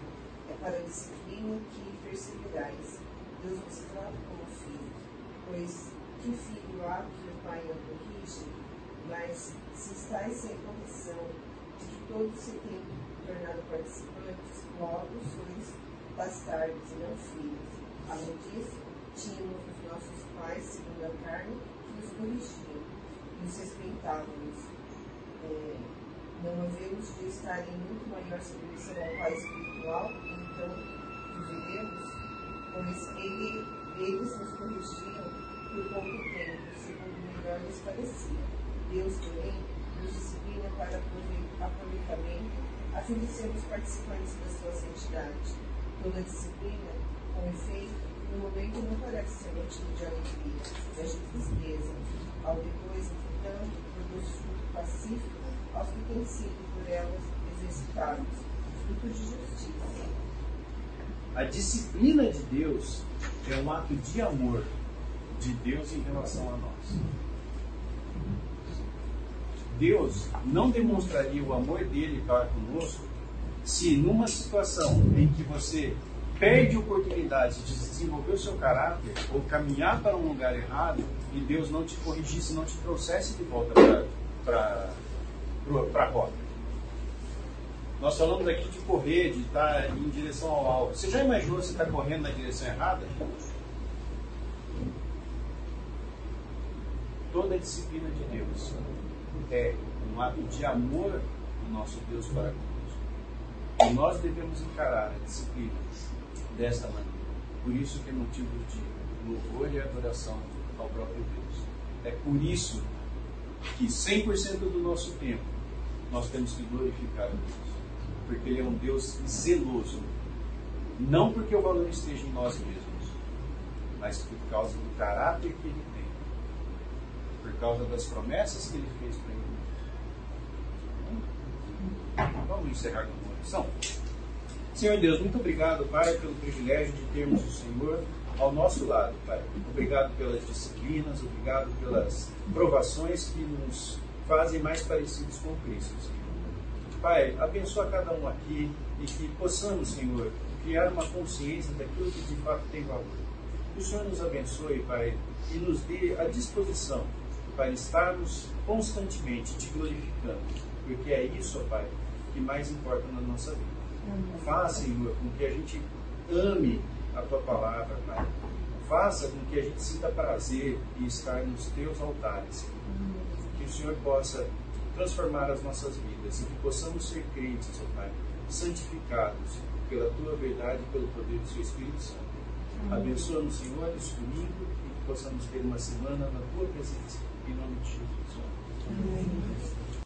É para a disciplina que perseverais. Deus vos trata como filho, pois que filho há que o pai não corrige? Mas se estáis sem correção, de que todos se têm tornado participantes, logo sois bastardos e não filhos. Além disso, tínhamos os nossos pais, segundo a carne, que nos corrigiam e os respeitávamos. É, havemos de estar em muito maior submissão ao Pai espiritual, então viveremos, pois ele, eles nos corrigiam por pouco tempo, segundo melhor lhes parecia. Deus, porém, nos disciplina para aproveitamento, a fim de sermos participantes da sua santidade. Toda disciplina, com efeito, no momento não parece ser motivo de alegria, mas de tristeza. Ao depois, produz fruto pacífico aos que têm sido por elas exercitados, de justiça. A disciplina de Deus é um ato de amor de Deus em relação a nós. Deus não demonstraria o amor dele para conosco se numa situação em que você perde a oportunidade de desenvolver o seu caráter ou caminhar para um lugar errado e Deus não te corrigisse, não te trouxesse de volta para a rota. Nós falamos aqui de correr, de estar em direção ao alvo. Você já imaginou você estar correndo na direção errada? Toda a disciplina de Deus é um ato de amor do nosso Deus para conosco. E nós devemos encarar a disciplina desta maneira. Por isso que é motivo de louvor e adoração ao próprio Deus. É por isso que 100% do nosso tempo nós temos que glorificar a Deus. Porque Ele é um Deus zeloso. Não porque o valor esteja em nós mesmos, mas por causa do caráter que Ele tem. Por causa das promessas que Ele fez para Ele. Vamos encerrar com uma oração? Senhor Deus, muito obrigado, Pai, pelo privilégio de termos o Senhor ao nosso lado, Pai. Obrigado pelas disciplinas, obrigado pelas provações que nos fazem mais parecidos com Cristo, Senhor. Pai, abençoa cada um aqui e que possamos, Senhor, criar uma consciência daquilo que de fato tem valor. Que o Senhor nos abençoe, Pai, e nos dê a disposição para estarmos constantemente te glorificando, porque é isso, Pai, que mais importa na nossa vida. Faça, Senhor, com que a gente ame a tua palavra, Pai. Faça com que a gente sinta prazer em estar nos teus altares. Que o Senhor possa transformar as nossas vidas e que possamos ser crentes, ó Pai, santificados pela tua verdade e pelo poder do seu Espírito Santo. Abençoa-nos, Senhor, esse domingo e que possamos ter uma semana na tua presença. Em nome de Jesus. Amém.